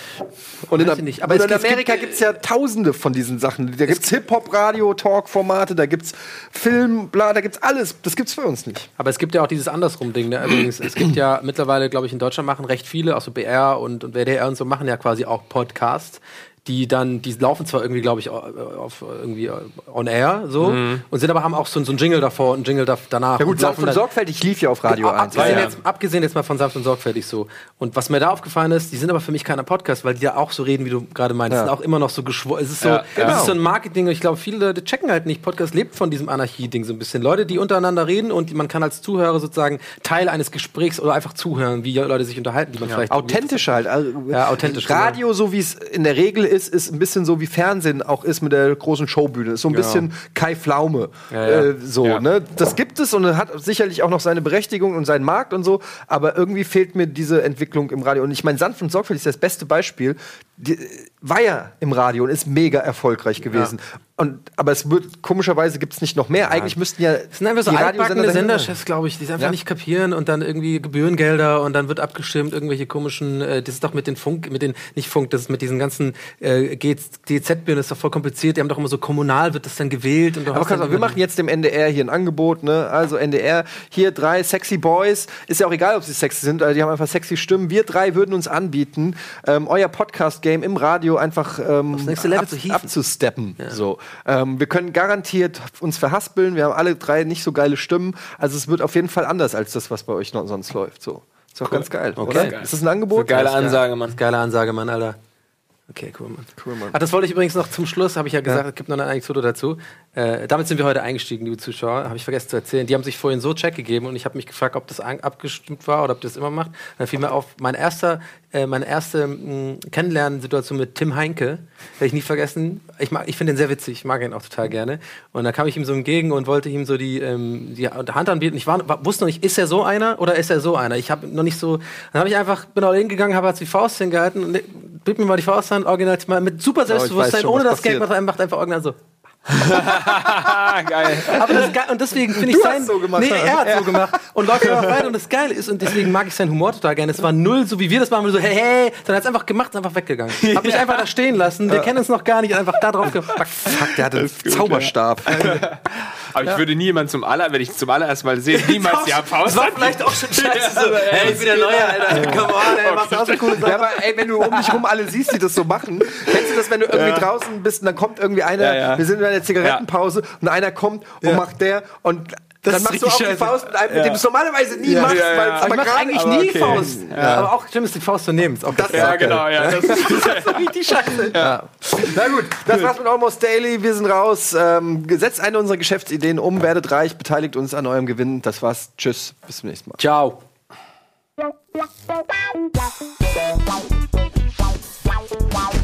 Und in, nicht, aber in Amerika gibt es ja tausende von diesen Sachen. Da gibt es Hip-Hop-Radio-Talk-Formate, da gibt es Film, bla, da gibt es alles. Das gibt es bei uns nicht. Aber es gibt ja auch dieses Andersrum-Ding. Ne? Übrigens, es gibt ja mittlerweile, glaube ich, in Deutschland machen recht viele, auch so BR und, und WDR und so, machen ja quasi auch Podcasts, die dann, die laufen zwar irgendwie, glaube ich, auf irgendwie on air so und sind aber haben auch so, so ein Jingle davor und ein Jingle da, danach. Ja gut, sanft und sorgfältig lief ja auf Radio Ab- 1. Abgesehen, ja. jetzt, abgesehen jetzt mal von sanft und sorgfältig so. Und was mir da aufgefallen ist, die sind aber für mich keiner Podcast, weil die ja auch so reden, wie du gerade meinst. Ja. Sind auch immer noch so geschworen. Es ist so, Ja, es genau. ist so ein Marketing. Und ich glaube, viele Leute checken halt nicht. Podcast lebt von diesem Anarchie-Ding so ein bisschen. Leute, die untereinander reden und man kann als Zuhörer sozusagen Teil eines Gesprächs oder einfach zuhören, wie Leute sich unterhalten, die man vielleicht Authentischer halt. Also, Ja, authentisch, Radio, so wie es in der Regel ist, ist ein bisschen so wie Fernsehen auch ist mit der großen Showbühne. Ist so ein bisschen Kai Pflaume. Ja, ja. Äh, so, Ja. ne? Das gibt es und hat sicherlich auch noch seine Berechtigung und seinen Markt und so, aber irgendwie fehlt mir diese Entwicklung im Radio. Und ich meine, sanft und sorgfältig ist das beste Beispiel. Die, war ja im Radio und ist mega erfolgreich gewesen. Und, aber es wird, komischerweise gibt es nicht noch mehr. Eigentlich müssten ja. Das sind einfach so die altbackene Senderchefs, glaube ich, die es einfach Ja. nicht kapieren und dann irgendwie Gebührengelder und dann wird abgestimmt, irgendwelche komischen, äh, das ist doch mit den Funk, mit den, nicht Funk, das ist mit diesen ganzen äh, GZ-Bühren, das ist doch voll kompliziert, die haben doch immer so kommunal, wird das dann gewählt und Aber auch, wir machen jetzt dem NDR hier ein Angebot, ne? Also NDR, hier drei sexy Boys. Ist ja auch egal, ob sie sexy sind, also die haben einfach sexy Stimmen. Wir drei würden uns anbieten, ähm, euer Podcast-Game im Radio einfach ähm, nächste Level ab, abzusteppen. So. Ähm, wir können garantiert uns verhaspeln. Wir haben alle drei nicht so geile Stimmen. Also es wird auf jeden Fall anders als das, was bei euch noch sonst läuft. So. Ist auch ganz geil, oder? Geil. Ist das ein Angebot? Geile Das ist geil. Ansage, Mann. Geile Ansage, Mann, Alter. Okay, cool, Mann. Cool, Mann. Ach, das wollte ich übrigens noch zum Schluss, habe ich ja gesagt, es gibt noch eine Anekdote dazu. Äh, damit sind wir heute eingestiegen, liebe Zuschauer, habe ich vergessen zu erzählen. Die haben sich vorhin so Check gegeben und ich habe mich gefragt, ob das abgestimmt war oder ob das immer macht. Dann fiel mir auf, mein erster, äh, meine erste mh, Kennenlernsituation mit Tim Heinke, werde ich nie vergessen. Ich, mag- ich finde ihn sehr witzig, ich mag ihn auch total gerne. Und da kam ich ihm so entgegen und wollte ihm so die, ähm, die Hand anbieten. Ich war, war, wusste noch nicht, ist er so einer oder ist er so einer? Ich habe noch nicht so, dann habe ich einfach, bin auch hingegangen, habe halt die Faust hingehalten und bitte mir mal die Faust an, original mal mit super Selbstbewusstsein, schon, ohne das Geld, was er macht, einfach original so. Geil. Aber das ist geil, und deswegen finde ich sein. hast so gemacht, nee, ja. er hat so gemacht. Und läuft einfach weiter und das Geile ist, und deswegen mag ich seinen Humor total gerne. Es war null, so wie wir das machen, so, hey, hey, dann hat es einfach gemacht, ist einfach weggegangen. Hab mich einfach da stehen lassen, wir kennen uns noch gar nicht, einfach da drauf gepackt. Fuck, der hatte einen Zauberstab. Aber ich würde nie jemanden zum aller, wenn ich zum allerersten Mal sehe, niemals die Das Faust. war vielleicht auch schon scheiße. So, hey, ich bin der Neue, Alter. Come on, ey, machst auch so coole Ja, Sachen. aber ey, wenn du um dich rum alle siehst, die das so machen, kennst du das, wenn du irgendwie draußen bist und dann kommt irgendwie einer, Ja, ja. wir sind in einer Zigarettenpause und einer kommt und macht der und dann ist machst du auch die. Faust mit einem, mit dem du es normalerweise nie machst, ja, ja. weil es Aber ich mach eigentlich aber nie okay. Faust. Aber auch schlimm ist, die Faust zu nehmen. Auch das Ja, genau, ja. Das ist, richtig scheiße. Na gut, das war's mit Almost Daily. Wir sind raus. Ähm, setzt eine unserer Geschäftsideen um, werdet reich, beteiligt uns an eurem Gewinn. Das war's. Tschüss, bis zum nächsten Mal. Ciao. Wow.